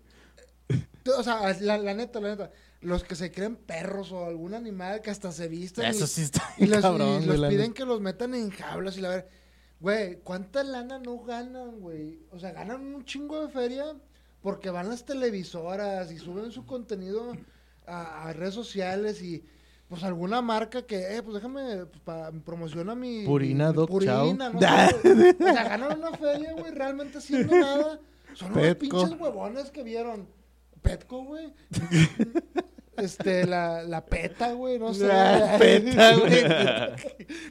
O sea, la, la neta, la neta. Los que se creen perros o algún animal que hasta se visten. y- Eso sí está Y los, cabrón, y los piden que los metan en jaulas y la ver. Güey, ¿cuánta lana no ganan, güey? O sea, ganan un chingo de feria porque van las televisoras y suben su contenido a, a redes sociales y pues alguna marca que, eh, pues déjame, pues, pa- promociona mi... Purina, mi Doc, Purina, chao. no sé. O sea, ganan una feria, güey, realmente haciendo nada. Son unos pinches huevones que vieron. Petco, güey. Este, la, la peta, güey, no sé. Ah, peta, güey.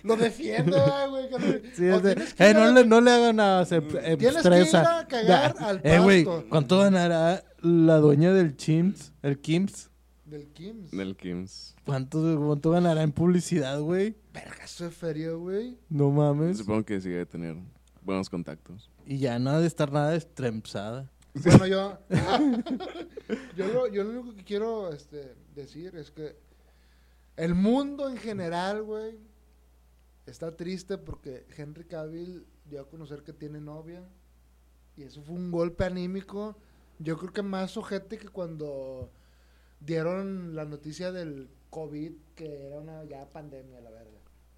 Lo defiendo, ah, güey. que Sí, es de, que eh, a no, la- le, no le hagan nada, se eh, Tienes que estresa. ir a cagar al Eh, güey, pasto. ¿cuánto ganará la dueña del Chimps, el Kims? Del Kims. Del Kims. ¿Cuánto, cuánto ganará en publicidad, güey? Vergazo de feria, güey. No mames. Supongo que sí debe tener buenos contactos. Y ya no ha de estar nada estrempsada. Bueno, yo. yo, lo, yo lo único que quiero este, decir es que el mundo en general, güey, está triste porque Henry Cavill dio a conocer que tiene novia. Y eso fue un golpe anímico. Yo creo que más ojete que cuando dieron la noticia del COVID, que era una ya pandemia, la verga.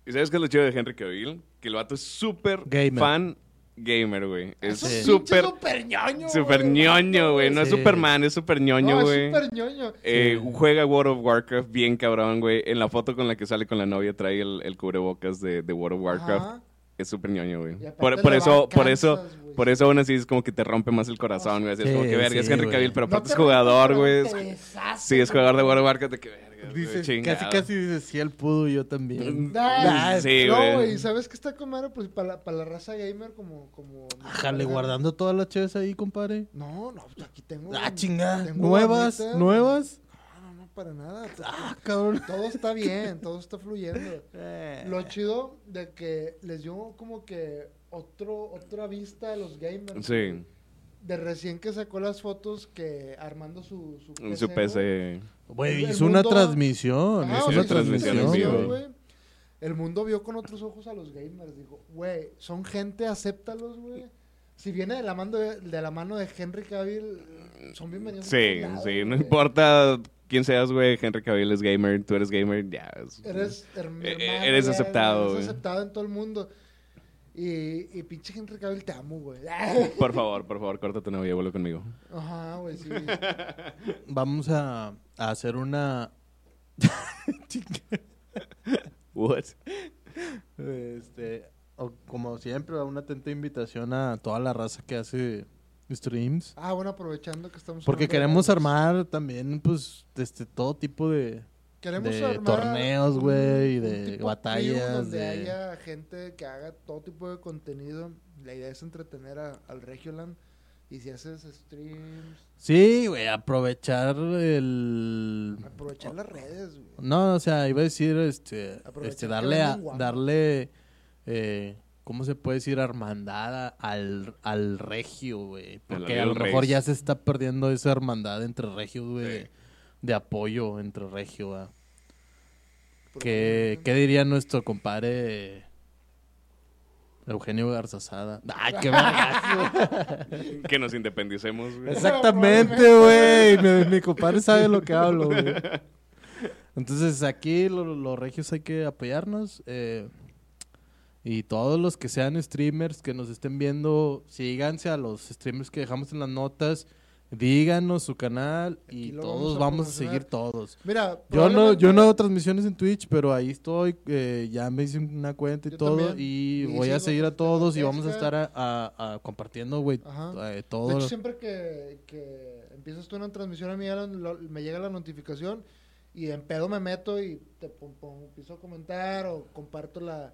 ¿Y sabes qué es lo chido de Henry Cavill? Que el vato es súper fan gamer, güey. Es súper, pinche super ñoño, súper güey, ñoño, güey. No es Sí. Superman, es súper ñoño, No, güey. es súper ñoño. Eh, Sí. Juega World of Warcraft bien cabrón, güey. En la foto con la que sale con la novia trae el, el cubrebocas de, de World of Warcraft. Ajá. Es súper ñoño, güey. Por, por eso, por eso, por eso aún así es como que te rompe más el corazón, güey. Así es Sí, como que verga, es sí, Henry. Cavill, pero No aparte te es jugador, güey. Sí, es jugador de. World of Warcraft, de que verga, casi, casi dices, sí, él pudo, yo también. Nah, Sí, no, güey. ¿sabes qué está con? Pues para la, para la raza gamer como... como Ájale, guardando todas las chaves ahí, compadre. No, no, pues aquí tengo... Ah, chingada. tengo ¿Nuevas? barrita. ¿Nuevas? Para nada. Ah, cabrón. Todo está bien, todo está fluyendo. Eh. Lo chido de que les dio como que otro, otra vista a los gamers. Sí, De recién que sacó las fotos que armando su, su en su. PC. Güey, El hizo una mundo- transmisión. Hizo o una transmisión en vivo. El mundo vio con otros ojos a los gamers. Dijo, güey, son gente, acéptalos, güey. Si viene de la, mano de, de la mano de Henry Cavill, son bienvenidos. a Sí, sí, no importa quién seas, güey. Henry Cavill es gamer, tú eres gamer, ya. es- Eres, hermano, eres aceptado, Eres aceptado en todo el mundo. Y, y pinche Henry Cavill, te amo, güey. Por favor, por favor, corta tu novia, vuelve conmigo. Ajá, güey, sí. Vamos a, a hacer una. What? Este, o como siempre, una atenta invitación a toda la raza que hace streams. Ah, bueno, aprovechando que estamos Porque queremos armar también, pues, este, todo tipo de. Queremos de armar torneos, güey, de batallas, donde de- haya gente que haga todo tipo de contenido. La idea es entretener a- al Regioland. Y si haces streams, Sí, güey, aprovechar el... aprovechar las redes, güey. No, o sea, iba a decir, este, este darle, a, darle, eh, ¿cómo se puede decir? Hermandad al, al regio, güey. Porque a lo mejor ya se está perdiendo esa hermandad entre regios, güey, Sí. de, de apoyo entre regio, güey. ¿Qué, ¿Qué diría nuestro compadre Eugenio Garzazada? ¡Ay, qué vergas! Que nos independicemos, güey. Exactamente, güey. Mi, mi compadre sabe lo que hablo, güey. Entonces, aquí lo- los regios hay que apoyarnos. eh, y todos los que sean streamers que nos estén viendo, síganse a los streamers que dejamos en las notas. Díganos su canal y todos vamos a vamos a promocionar. seguir todos. Mira, Yo no, yo no hago transmisiones en Twitch, pero ahí estoy. eh, ya me hice una cuenta y todo. también. Y, Y voy a seguir a todos y vamos a estar a, a- a compartiendo, güey, eh, De todo. hecho, siempre que, que empiezas tú una transmisión, a mí me llega la notificación y en pedo me meto y te pon- pon- empiezo a comentar o comparto la...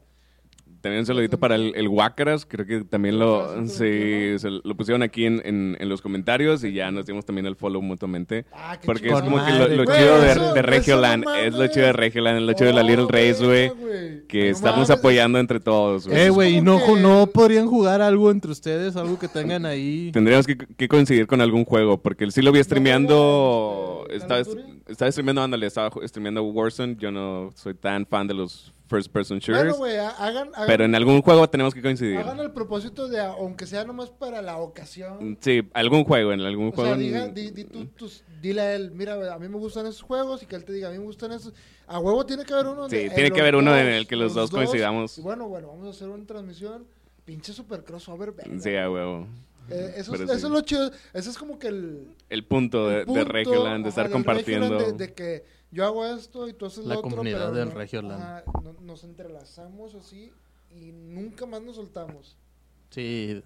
También un saludito para el, el Huácaras, creo que también lo, Ah, sí, se lo pusieron aquí en, en, en los comentarios y ya nos dimos también el follow mutuamente. Ah, qué Porque es como que lo, madre, lo güey. chido de, Eso- de Regioland, es lo chido de Regioland, es lo chido de la Oh, Little Race, güey, que No estamos mames, apoyando entre todos. Eh, güey, ¿y no, que- no podrían jugar algo entre ustedes? Algo que tengan ahí. Tendríamos que, que coincidir con algún juego, porque sí lo vi streameando, estaba, este, Duty? estaba streameando, ándale, estaba streameando Warzone, yo no soy tan fan de los first person shooters, Bueno, güey, ha- hagan, hagan, pero en algún juego tenemos que coincidir. hagan el propósito de, aunque sea nomás para la ocasión, Sí, algún juego, en algún O juego. sea, en- diga, di, di tú- tus- dile a él, mira, a mí me gustan esos juegos y que él te diga, a mí me gustan esos. A huevo tiene que haber uno. Sí, tiene que haber uno dos- en el que los dos coincidamos. Y bueno, bueno, vamos a hacer una transmisión. Pinche super crossover, venga. Sí, a huevo. Eh, eso, es, eso es lo chido. Eso es como que el. El punto de, de punto, Regioland, de estar compartiendo. De que yo hago esto y tú haces La lo otro. comunidad pero del no- Regioland. ajá, no- nos entrelazamos así y nunca más nos soltamos. Sí,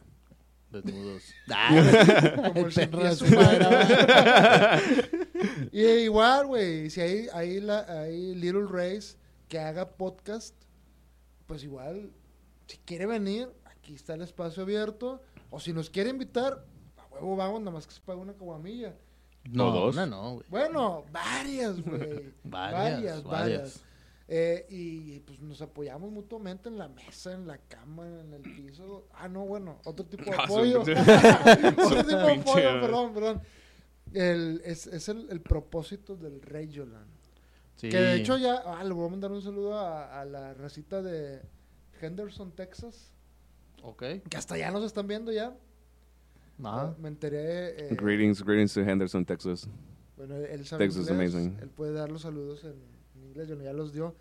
desnudos. Como el su y igual, güey, si hay, hay, la, hay Little Race que haga podcast, pues igual, si quiere venir, aquí está el espacio abierto. O si nos quiere invitar, a huevo vamos, nada más que se paga una caguamilla. No, dos. una no, güey. Bueno, varias, güey. Varias, varias. Eh, y pues nos apoyamos mutuamente en la mesa, en la cama, en el piso. Ah, no, bueno, otro tipo de Ah, apoyo. otro tipo de pinche- apoyo, perdón, perdón. El, es es el, el propósito del Regioland. Sí. Que de hecho ya, ah, le voy a mandar un saludo a, a la racita de Henderson, Texas. Ok. Que hasta ya nos están viendo ya. Ah, Me enteré. eh, Greetings, greetings to Henderson, Texas. Bueno, él- sabe Texas is inglés, amazing. Él puede dar los saludos en, en inglés, yo ya los dio.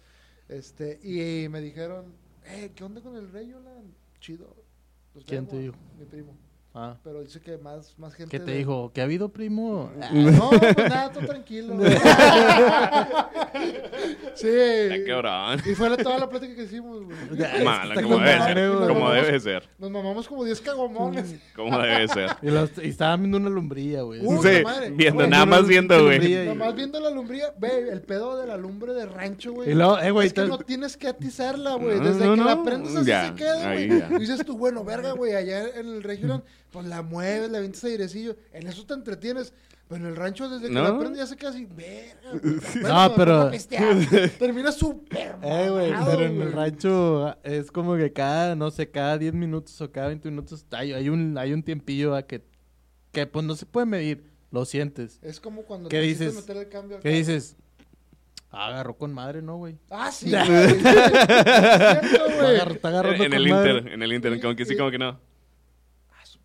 Este, y me dijeron, eh, ¿qué onda con el Regioland? Chido. Los ¿Quién te vemos". dijo? Mi primo. Ah. Pero dice que más, más gente. ¿Qué te de- dijo? ¿Qué ha habido, primo? Ah, no, pues nada, tú tranquilo. sí. Cabrón. Y fue la- toda la plática que hicimos, güey. Mala, como debe ser. Como Nos debe mamamos- ser. Nos mamamos como 10 cagomones. Como debe ser. Y, los- y estaban viendo una lumbrilla, güey. Uh, Sí, madre. viendo, Güey, nada más viendo, güey. y- Nomás viendo la lumbría, ve, el pedo de la lumbre de rancho, güey. Y luego, eh, güey, es que no tienes que atizarla, güey. No, Desde no, que la prendes así Ya, se queda, güey. Y dices tú, bueno, verga, güey, allá en el regional, pues la mueves, le avientas airecillo. En eso te entretienes. Pero en el rancho, desde que No. la se queda así, verga. Bueno, No, pero-. Termina súper Eh, güey, pero en el rancho es como que cada, no sé, cada 10 minutos o cada 20 minutos hay, hay un, hay un tiempillo a que, que pues no se puede medir, lo sientes. Es como cuando ¿Qué te dices? meter el cambio al ¿Qué dices? Ah, agarró con madre, ¿no, güey? Ah, sí, güey. Es cierto, güey. Agarra- está agarrando En con el madre. Inter, en el Inter, como que sí, como que no.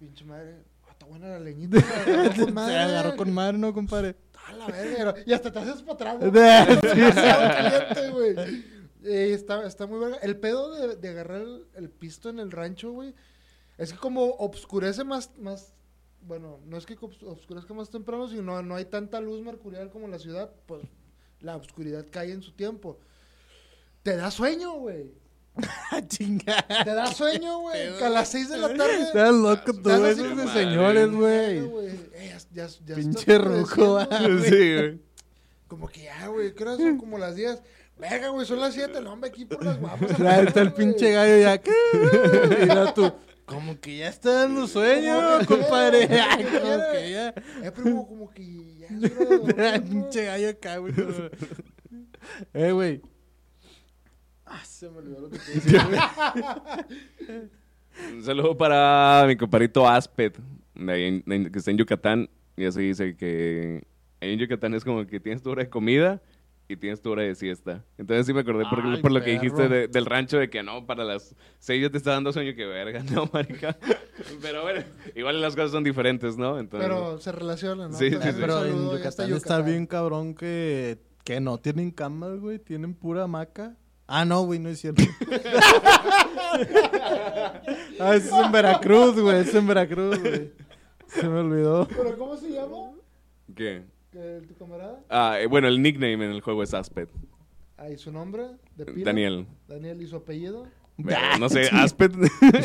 Pinche madre. Ah, está buena la leñita. agarró con Se madre. agarró con madre, ¿no, compadre? A la verga. Y hasta te haces para atrás. güey. Eh, está, está muy verga. El pedo de, de agarrar el, el pisto en el rancho, güey, es que como obscurece más, más, bueno, no es que obs- obscurezca más temprano, sino no hay tanta luz mercurial como en la ciudad, pues la oscuridad cae en su tiempo. Te da sueño, güey. Chinga. Te da sueño, güey. Que a las 6 de la tarde. Estás loco tú, Estás así esos de señores, güey. Eh, ya, ya, ya Pinche ruco, ah. Sí, güey. Como que ya, güey, ¿qué hora son? Como las 10. Verga, güey, son las 7, no, hombre, aquí por las guapas. Ahí está el pinche gallo ya. ¿qué? Y tú, ¿cómo Como que ya está dando sueño, compadre. Ay, como que ya. Eh, primo, como que ya. Pinche gallo acá, güey. Eh, güey. Ah, se me olvidó lo que te decía, güey. Un saludo para mi compadrito Aspet, de ahí en- en- que está en Yucatán. Y así dice que ahí en Yucatán es como que tienes tu hora de comida y tienes tu hora de siesta. Entonces sí me acordé por, Ay, por lo que dijiste de- del rancho de que no, para las seis ya te está dando sueño, que verga, no, marica. Pero bueno, igual las cosas son diferentes, ¿no? Entonces, Pero se relacionan, ¿no? Sí, sí, sí. Pero en Yucatán está bien cabrón que, que no tienen camas, güey. Tienen pura hamaca. Ah, no, güey, no es cierto. ah, eso es en Veracruz, güey. Es en Veracruz, güey. Se me olvidó. ¿Pero cómo se llama? ¿Qué? ¿Que ¿Tu camarada? Ah, eh, bueno, el nickname en el juego es Aspet. Ahí su nombre, de pila. Daniel. Daniel y su apellido. Pero, no sé, Aspet.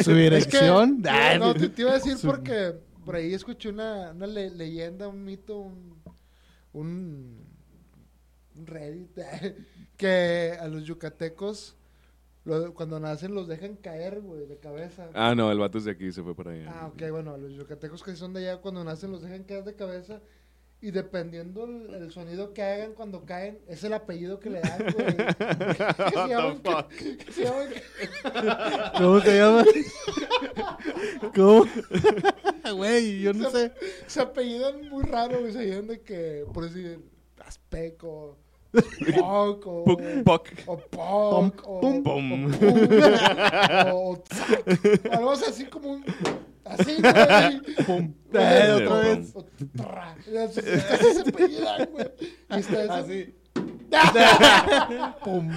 Su dirección. Es que, Ah, no, te, te iba a decir su- porque por ahí escuché una, una le- leyenda, un mito, un, un, un Reddit, que a los yucatecos lo- cuando nacen los dejan caer, güey, de cabeza. ah, no, el vato es de aquí, se fue por allá. Ah, ok, bueno, a los yucatecos que son de allá cuando nacen los dejan caer de cabeza y dependiendo el, el sonido que hagan cuando caen, es el apellido que le dan, güey. que se llaman, que se llaman- ¿Cómo se llama? ¿Cómo? Güey, yo no sé. se apellidan muy raro, güey. Se apellidan de que, por decir, Azpeco, Poc, o, Puc, poc. o Poc, o, Pum, pum. o Pum, o, Tzac. Algo así como un. Así, güey. Pum. Güey, otra vez. o tra. Así, se apellidan, güey. Y está ese, Así. Pum.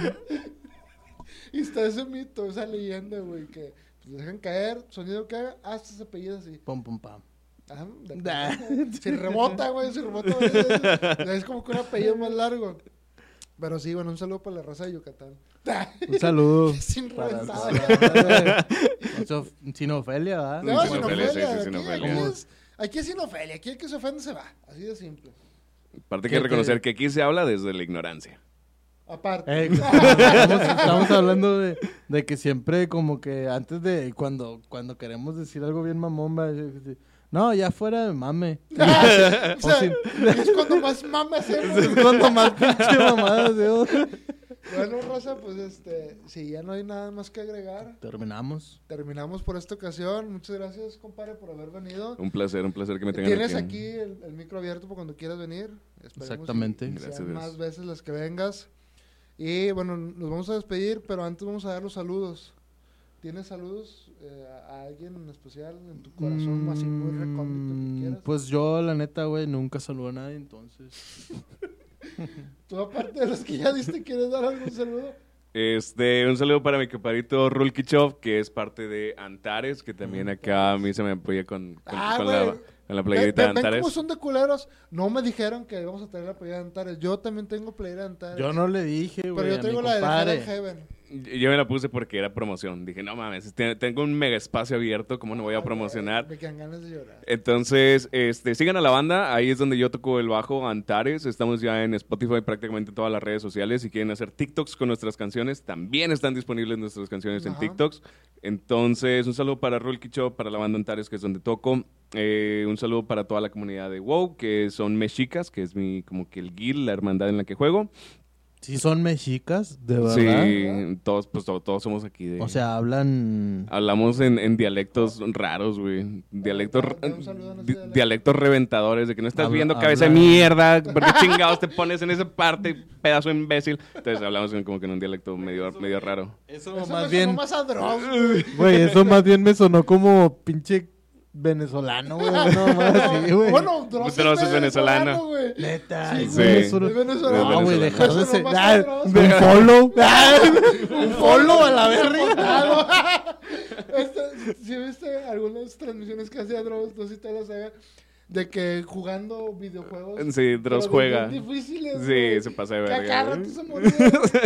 y está ese mito, esa leyenda, güey, que pues, dejan caer, sonido que haga, hasta se apellida así. Pum, pum, pam. Ajá, de Da. repente. Si rebota, güey, si rebota, güey, es, es como que un apellido más largo. Pero sí, bueno, un saludo para la raza de Yucatán. Un saludo. Sin para-. Eso, Sin Ofelia, ¿verdad? No, Sin Ofelia, sí, sí, Aquí, sin aquí Ofelia. es, aquí es sin Ofelia. Aquí el que se ofende se va. Así de simple. Aparte hay ¿Qué que reconocer que aquí se habla desde la ignorancia. Aparte. Eh, estamos, estamos hablando de, de que siempre como que antes de cuando cuando queremos decir algo bien mamón va a decir, no ya fuera de mame o sea, o sin- es cuando más mame hacemos. es cuando más pinche mamadas digo. Bueno, Rosa, pues este, si ya no hay nada más que agregar, terminamos terminamos por esta ocasión. Muchas gracias, compadre, por haber venido. Un placer, un placer que me tengan Tienes aquí. aquí el, el micro abierto por cuando quieras venir. Esperemos Exactamente. y Gracias, sean más veces las que vengas. Y bueno, nos vamos a despedir, pero antes vamos a dar los saludos. ¿Tienes saludos eh, a alguien en especial en tu corazón, así muy recóndito que Mm, quieras? pues yo la neta güey nunca saludo a nadie entonces Tú, aparte de los que ya diste, ¿quieres dar algún saludo? Este, un saludo para mi compadrito Rulkichov, que es parte de Antares, que también acá a mí se me apoya con, con, Ah, con güey. la, con la playerita de Antares. cómo son de culeros. No me dijeron que íbamos a traer la playera de Antares. Yo también tengo playera de Antares. yo no le dije güey Pero yo tengo la de compadre. Hell Heaven. Yo me la puse porque era promoción. Dije, no mames, te- tengo un mega espacio abierto, ¿cómo no voy a Ah, promocionar? Me quedan ganas de llorar. Entonces, este, sigan a la banda, ahí es donde yo toco el bajo Antares, estamos ya en Spotify prácticamente todas las redes sociales, si quieren hacer TikToks con nuestras canciones, también están disponibles nuestras canciones en. TikToks. Entonces, un saludo para Show, para la banda Antares, que es donde toco. Eh, un saludo para toda la comunidad de WoW, que son mexicas, que es mi, como que el guild, la hermandad en la que juego. Sí son mexicas de verdad Sí, todos, pues to- todos somos aquí de... o sea hablan Hablamos en, en dialectos raros, güey. Dialectos, di- dialecto. dialectos reventadores, de que no estás Habla- viendo cabeza de mierda. ¿Por qué chingados te pones en esa parte, pedazo imbécil? Entonces hablamos en- como que en un dialecto medio, medio raro. eso, Eso más me bien sonó más a güey eso más bien me sonó como pinche venezolano güey no más así güey Bueno, Dross Dross es es venezolano. güey. Neta, Sí, güey, sí. no- venezolano. No, güey, Es dejar de ser. Ah, un follow. Ah, un follow a la verga. Este, si viste algunas transmisiones que hacía Dross, no sé si te las haga, de que jugando videojuegos. Sí, pero juega. difíciles. Sí, se pasa de Que verga, rato se moría.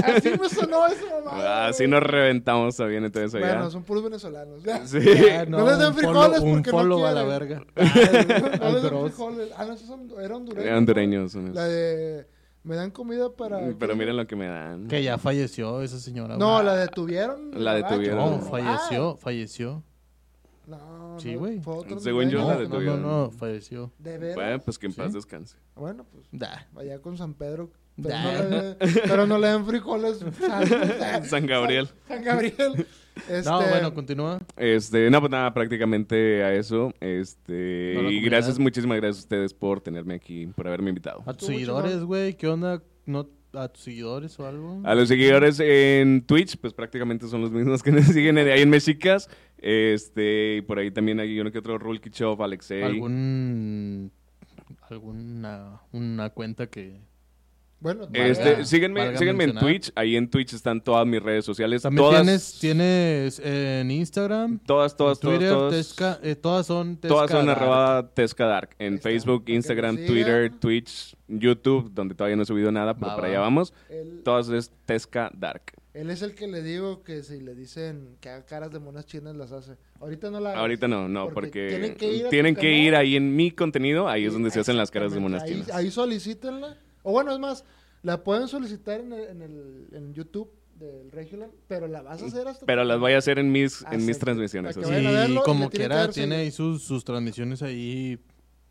Así me sonó esa mamada. Así nos reventamos también entonces allá. Bueno, son puros venezolanos. Ya. Sí. Ah, No les den frijoles un porque no follow a la quieren. verga. no Al les den frijoles. Ah, no, esos son, eran hondureños. Eran hondureños, son La de. Me dan comida para. Pero miren lo que me dan. Que ya falleció esa señora. No, la detuvieron. La gabacho. detuvieron. No, Ah, falleció, falleció. No, Sí, no, güey. otro Según yo, la No, de no, no, no, falleció. ¿De veras? Bueno, pues que en paz Sí. descanse. Bueno, pues Da. allá con San Pedro. Pero, Da. no, le, pero no le den frijoles. San Gabriel. San Gabriel. Este, No, bueno, continúa. Este, no, pues nada, prácticamente a eso. Este, No, y gracias, muchísimas gracias a ustedes por tenerme aquí, por haberme invitado. A tus seguidores, güey, ¿qué onda? ¿No, ¿A tus seguidores o algo? A los seguidores en Twitch, pues prácticamente son los mismos que nos siguen ahí en Mexicas. Este, y por ahí también hay uno que otro Rulky Chov, Alexei. ¿Algún... alguna una cuenta que... Bueno, Este, Valga- síguenme, valga síguenme en. Twitch. Ahí en Twitch están todas mis redes sociales. También todas, tienes, tienes eh, en Instagram, todas, todas, todas, Twitter, todas, Tesca, eh, todas son Tesca todas son Dark. arroba Tesca Dark. En está, Facebook, Instagram, Twitter. Twitch, YouTube, donde todavía no he subido nada, pero Va, para va. allá vamos. Todas es Tesca Dark. Él es el que le digo que si le dicen que haga caras de monas chinas, las hace. Ahorita no la hagas. Ahorita no, no, Porque porque, tienen que ir tienen que ahí en mi contenido, ahí es donde se hacen las caras de monas ahí, chinas. Ahí solicítenla. O bueno, es más, la pueden solicitar en, el, en, el, en YouTube del Regular, pero la vas a hacer hasta... Pero las voy a hacer en mis, en mis sí, transmisiones. Y y como quiera, tiene ahí sus, sus transmisiones ahí.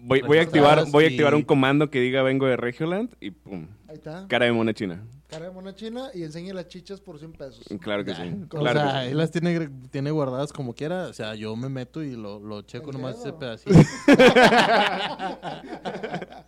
Voy, voy a activar, voy a activar un comando que diga vengo de Regioland y pum, Ahí está. cara de mona china. Cara de mona china y enseñe las chichas por 100 pesos. Claro que sí. O Claro que sea, sí. él las tiene, tiene guardadas como quiera. O sea, yo me meto y lo, lo checo El nomás dedo. ese pedacito.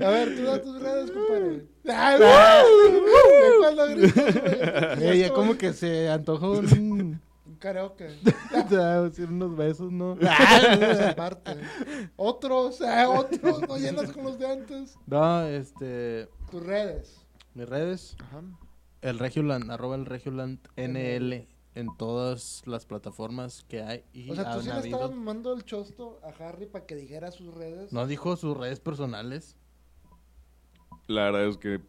A ver, tú da tus redes, compadre. ¡Ay, ¿De cuándo gritas, güey? Ella como que se antojó un... Karaoke. unos besos, ¿no? Esa parte. Otros, eh, otros, no llenas con los de antes. No, este... Tus redes. Mis redes, Ajá. el Regioland, arroba el Regioland NL en todas las plataformas que hay y O sea, tú sí le estabas mandando el chosto a Harry para que dijera sus redes. No dijo sus redes personales. La verdad es que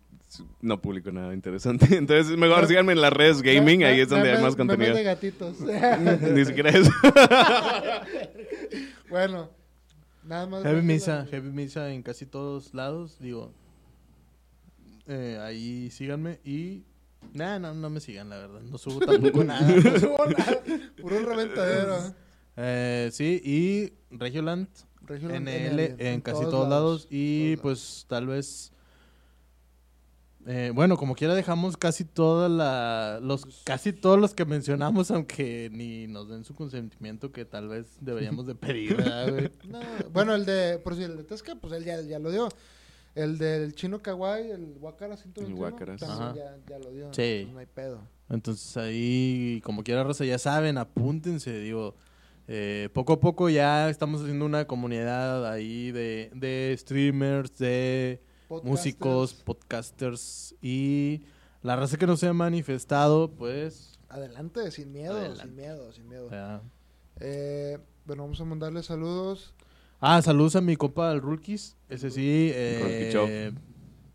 no publico nada interesante. Entonces, mejor Me- síganme en las redes gaming, ahí es donde hay más contenido. de gatitos. Ni siquiera eso. bueno, nada más. Heavy Misa, Heavy Misa en casi todos lados, digo. eh, ahí síganme y... Nah, no, no me sigan, la verdad. No subo tampoco nada. No subo nada, Puro reventadero. Eh, sí, y Regioland Regional NL en, casi todos, lados. Y todos pues tal vez... eh, bueno, como quiera dejamos casi toda la, los casi todos los que mencionamos, aunque ni nos den su consentimiento que tal vez deberíamos de pedir. No, bueno, el de, por si el de Tesca, pues él ya, ya lo dio. El del chino kawaii, el Wakara 121, El Wakaras. ya, ya lo dio. Sí. Pues no hay pedo. Entonces ahí, como quiera, Rosa, ya saben, apúntense, digo. eh, poco a poco ya estamos haciendo una comunidad ahí de, de streamers, de Podcasters. músicos, podcasters y la raza que no se ha manifestado, pues... Adelante, sin miedo, Adelante. sin miedo, sin miedo. Eh, bueno, vamos a mandarle saludos. Ah, saludos a mi compa el Rulkis, ese sí. Eh, Chop. Bueno,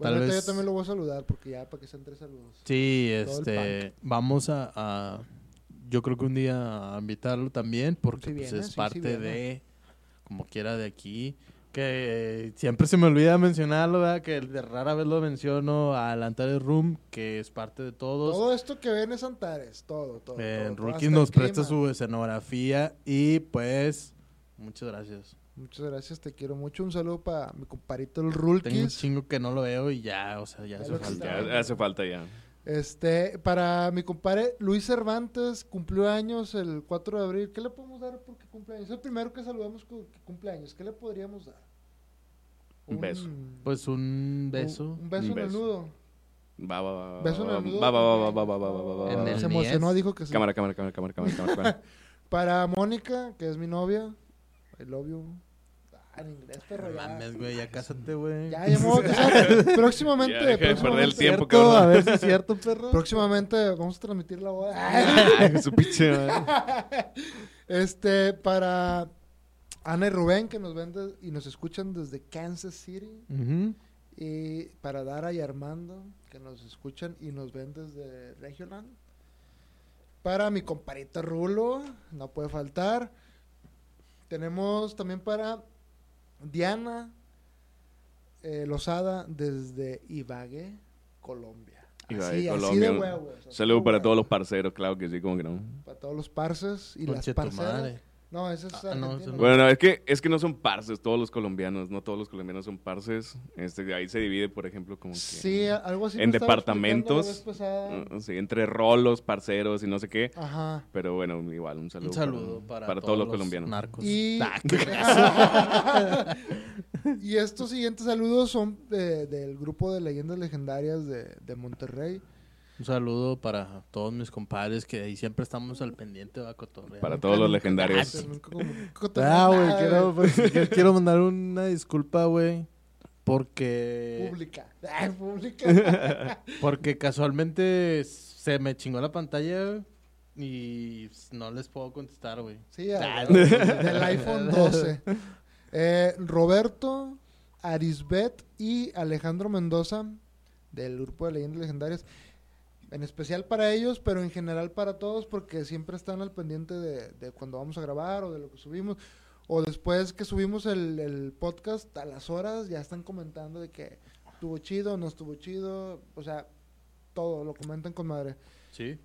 tal ahorita vez... yo también lo voy a saludar porque ya para que sean tres saludos. Sí, Todo este, vamos a, a- yo creo que un día a invitarlo también, porque Sí pues, viene, es sí, parte de, como quiera de aquí, que siempre se me olvida mencionarlo, ¿verdad? que de rara vez lo menciono al Antares Room, que es parte de todos. Todo esto que ven es Antares, todo, todo. Eh, todo, Rulkis nos presta clima. su escenografía y pues, muchas gracias. Muchas gracias, te quiero mucho. Un saludo para mi comparito el Tengo un Rulkis. chingo que no lo veo y ya, o sea, ya Ya hace falta. Ya hace falta ya. Este, para mi compadre Luis Cervantes, cumplió años el 4 de abril. ¿Qué le podemos dar porque cumple años? Es el primero que saludamos cu- que cumple años. ¿Qué le podríamos dar? Un beso. Pues un beso. Un, un beso Un en el beso. nudo. Va, va, va. Beso en el nudo. Va, va, va, va, va, va, va, el Se emocionó, dijo que sí. Cámara, cámara, cámara, cámara, cámara, cámara, cámara. Para Mónica, que es mi novia. I love you. En inglés, perro. No Ya, mames, güey, ya cásate, güey. ya, ya me voy a casar. Próximamente. Ya, deja de perder el próximamente, tiempo, Cierto, cabrón. A ver si es cierto, perro. próximamente vamos a transmitir la boda. Ay, su pinche. Este, para Ana y Rubén, que nos ven de- y nos escuchan desde Kansas City. Y para Dara y Armando, que nos escuchan y nos ven desde Regioland. Para mi comparito Rulo, no puede faltar. Tenemos también para Diana eh, Lozada desde Ibagué, Colombia. Ibagué, Así- así Colombia. de huevos, así Saludos para huevos. todos los parceros, claro que sí, como que no. Para todos los parces y las Conche parceras. No, ese es Ah, no, no. Bueno, es que, es que no son parces todos los colombianos, no todos los colombianos son parces. Este, ahí se divide, por ejemplo, como que... Sí, algo así. en departamentos. uh, sí, entre rolos, parceros y no sé qué. Ajá. Pero bueno, igual, un saludo, Un saludo para, todos, los colombianos. narcos. Y, Ah, y estos siguientes saludos son de- del grupo de leyendas legendarias de, de Monterrey. Un saludo para todos mis compadres que ahí siempre estamos al pendiente va cotorreando. Para todos los legendarios. Cotorrear Ah, güey, quiero, pues, quiero mandar una disculpa, güey. Porque, Pública. Ay, pública. porque casualmente se me chingó la pantalla y no les puedo contestar, güey. Sí, Ah, del iPhone 12. Eh, Roberto, Arisbet y Alejandro Mendoza del grupo de leyendas legendarias. En especial para ellos, pero en general para todos, porque siempre están al pendiente de, de cuando vamos a grabar o de lo que subimos. O después que subimos el, el podcast, a las horas ya están comentando de que estuvo chido, no estuvo chido. O sea, todo lo comentan con madre. Sí.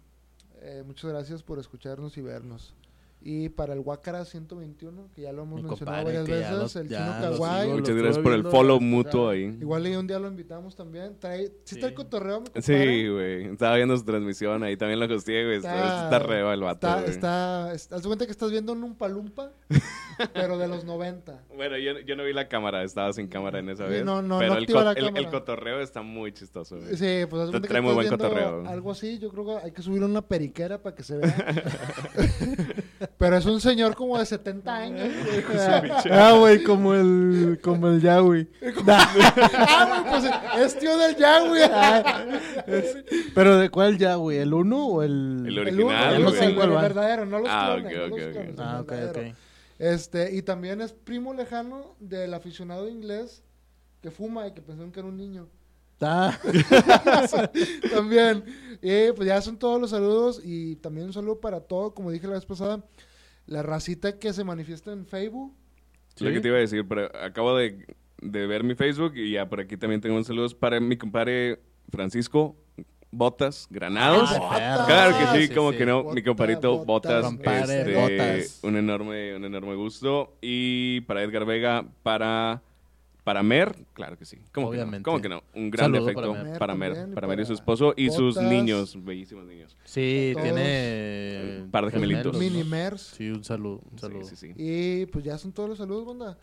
Eh, muchas gracias por escucharnos y vernos. Y para el Wakara 121, que ya lo hemos Mi mencionado compadre, varias veces, lo- el chino kawaii. sigo, Muchas gracias por el follow mutuo o ahí. Igual ahí un día lo invitamos también. Trae, ¿Sí, Sí. está el cotorreo, mi Sí, güey. Estaba viendo su transmisión ahí, también lo hosteé, güey. Está, está reba el vato, Está, está, está- haz de cuenta que estás viendo un Umpa Lumpa, pero de los 90. Bueno, yo, yo no vi la cámara, estaba sin cámara en esa Sí, vez. no, no, pero no el, co- la el- el cotorreo está muy chistoso, güey. Sí, pues haz trae muy estás buen cotorreo. algo así. Yo creo que hay que subir una periquera para que se vea. pero es un señor como de 70 años. güey. Ah, güey, como el, como el Yahweh. ah, güey, pues es tío del ya, güey. Pero ¿de cuál Yahweh? ¿El 1 o el...? El El original, uno, no el, sé el cuál va. verdadero, no los Ah, clones, ok, los clones, el Ah, ok. Este, y también es primo lejano del aficionado inglés que fuma y que pensaron que era un niño. Ah, también. Y pues ya son todos los saludos y también un saludo para todo, como dije la vez pasada, la racita que se manifiesta en Facebook. Es Lo que te iba a decir, pero acabo de, de ver mi Facebook y ya por aquí también tengo un saludos para mi compadre Francisco Botas Granados. Ah. Claro que sí, Sí, como sí. que no, mi compadrito botas, Botas, este, Botas. un enorme, un enorme gusto. Y para Edgar Vega, para, para Mer, claro que sí. ¿Cómo Obviamente. que no? ¿Cómo que no? Un gran Saludo defecto para Mer para Mer, también, y para Mer y su esposo y sus niños, bellísimos niños. sí, Todos. tiene... Un par de gemelitos. gemelos, ¿no? Minimers. Sí, un saludo, un Sí, saludo. sí, sí. Y pues ya son todos los saludos, banda.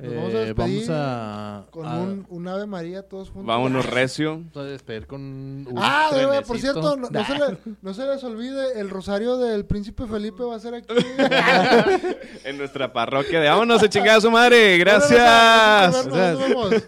Nos vamos a Eh, despedir vamos a... Con a- un, un Ave María todos juntos. Vámonos recio. vamos a despedir con un Ah, verdad, por trenecito. cierto, no, no se le- no se les olvide, el rosario del príncipe Felipe va a ser aquí. en nuestra parroquia de vámonos a chingar a su madre. Bueno, Gracias. nos vemos, nos vemos.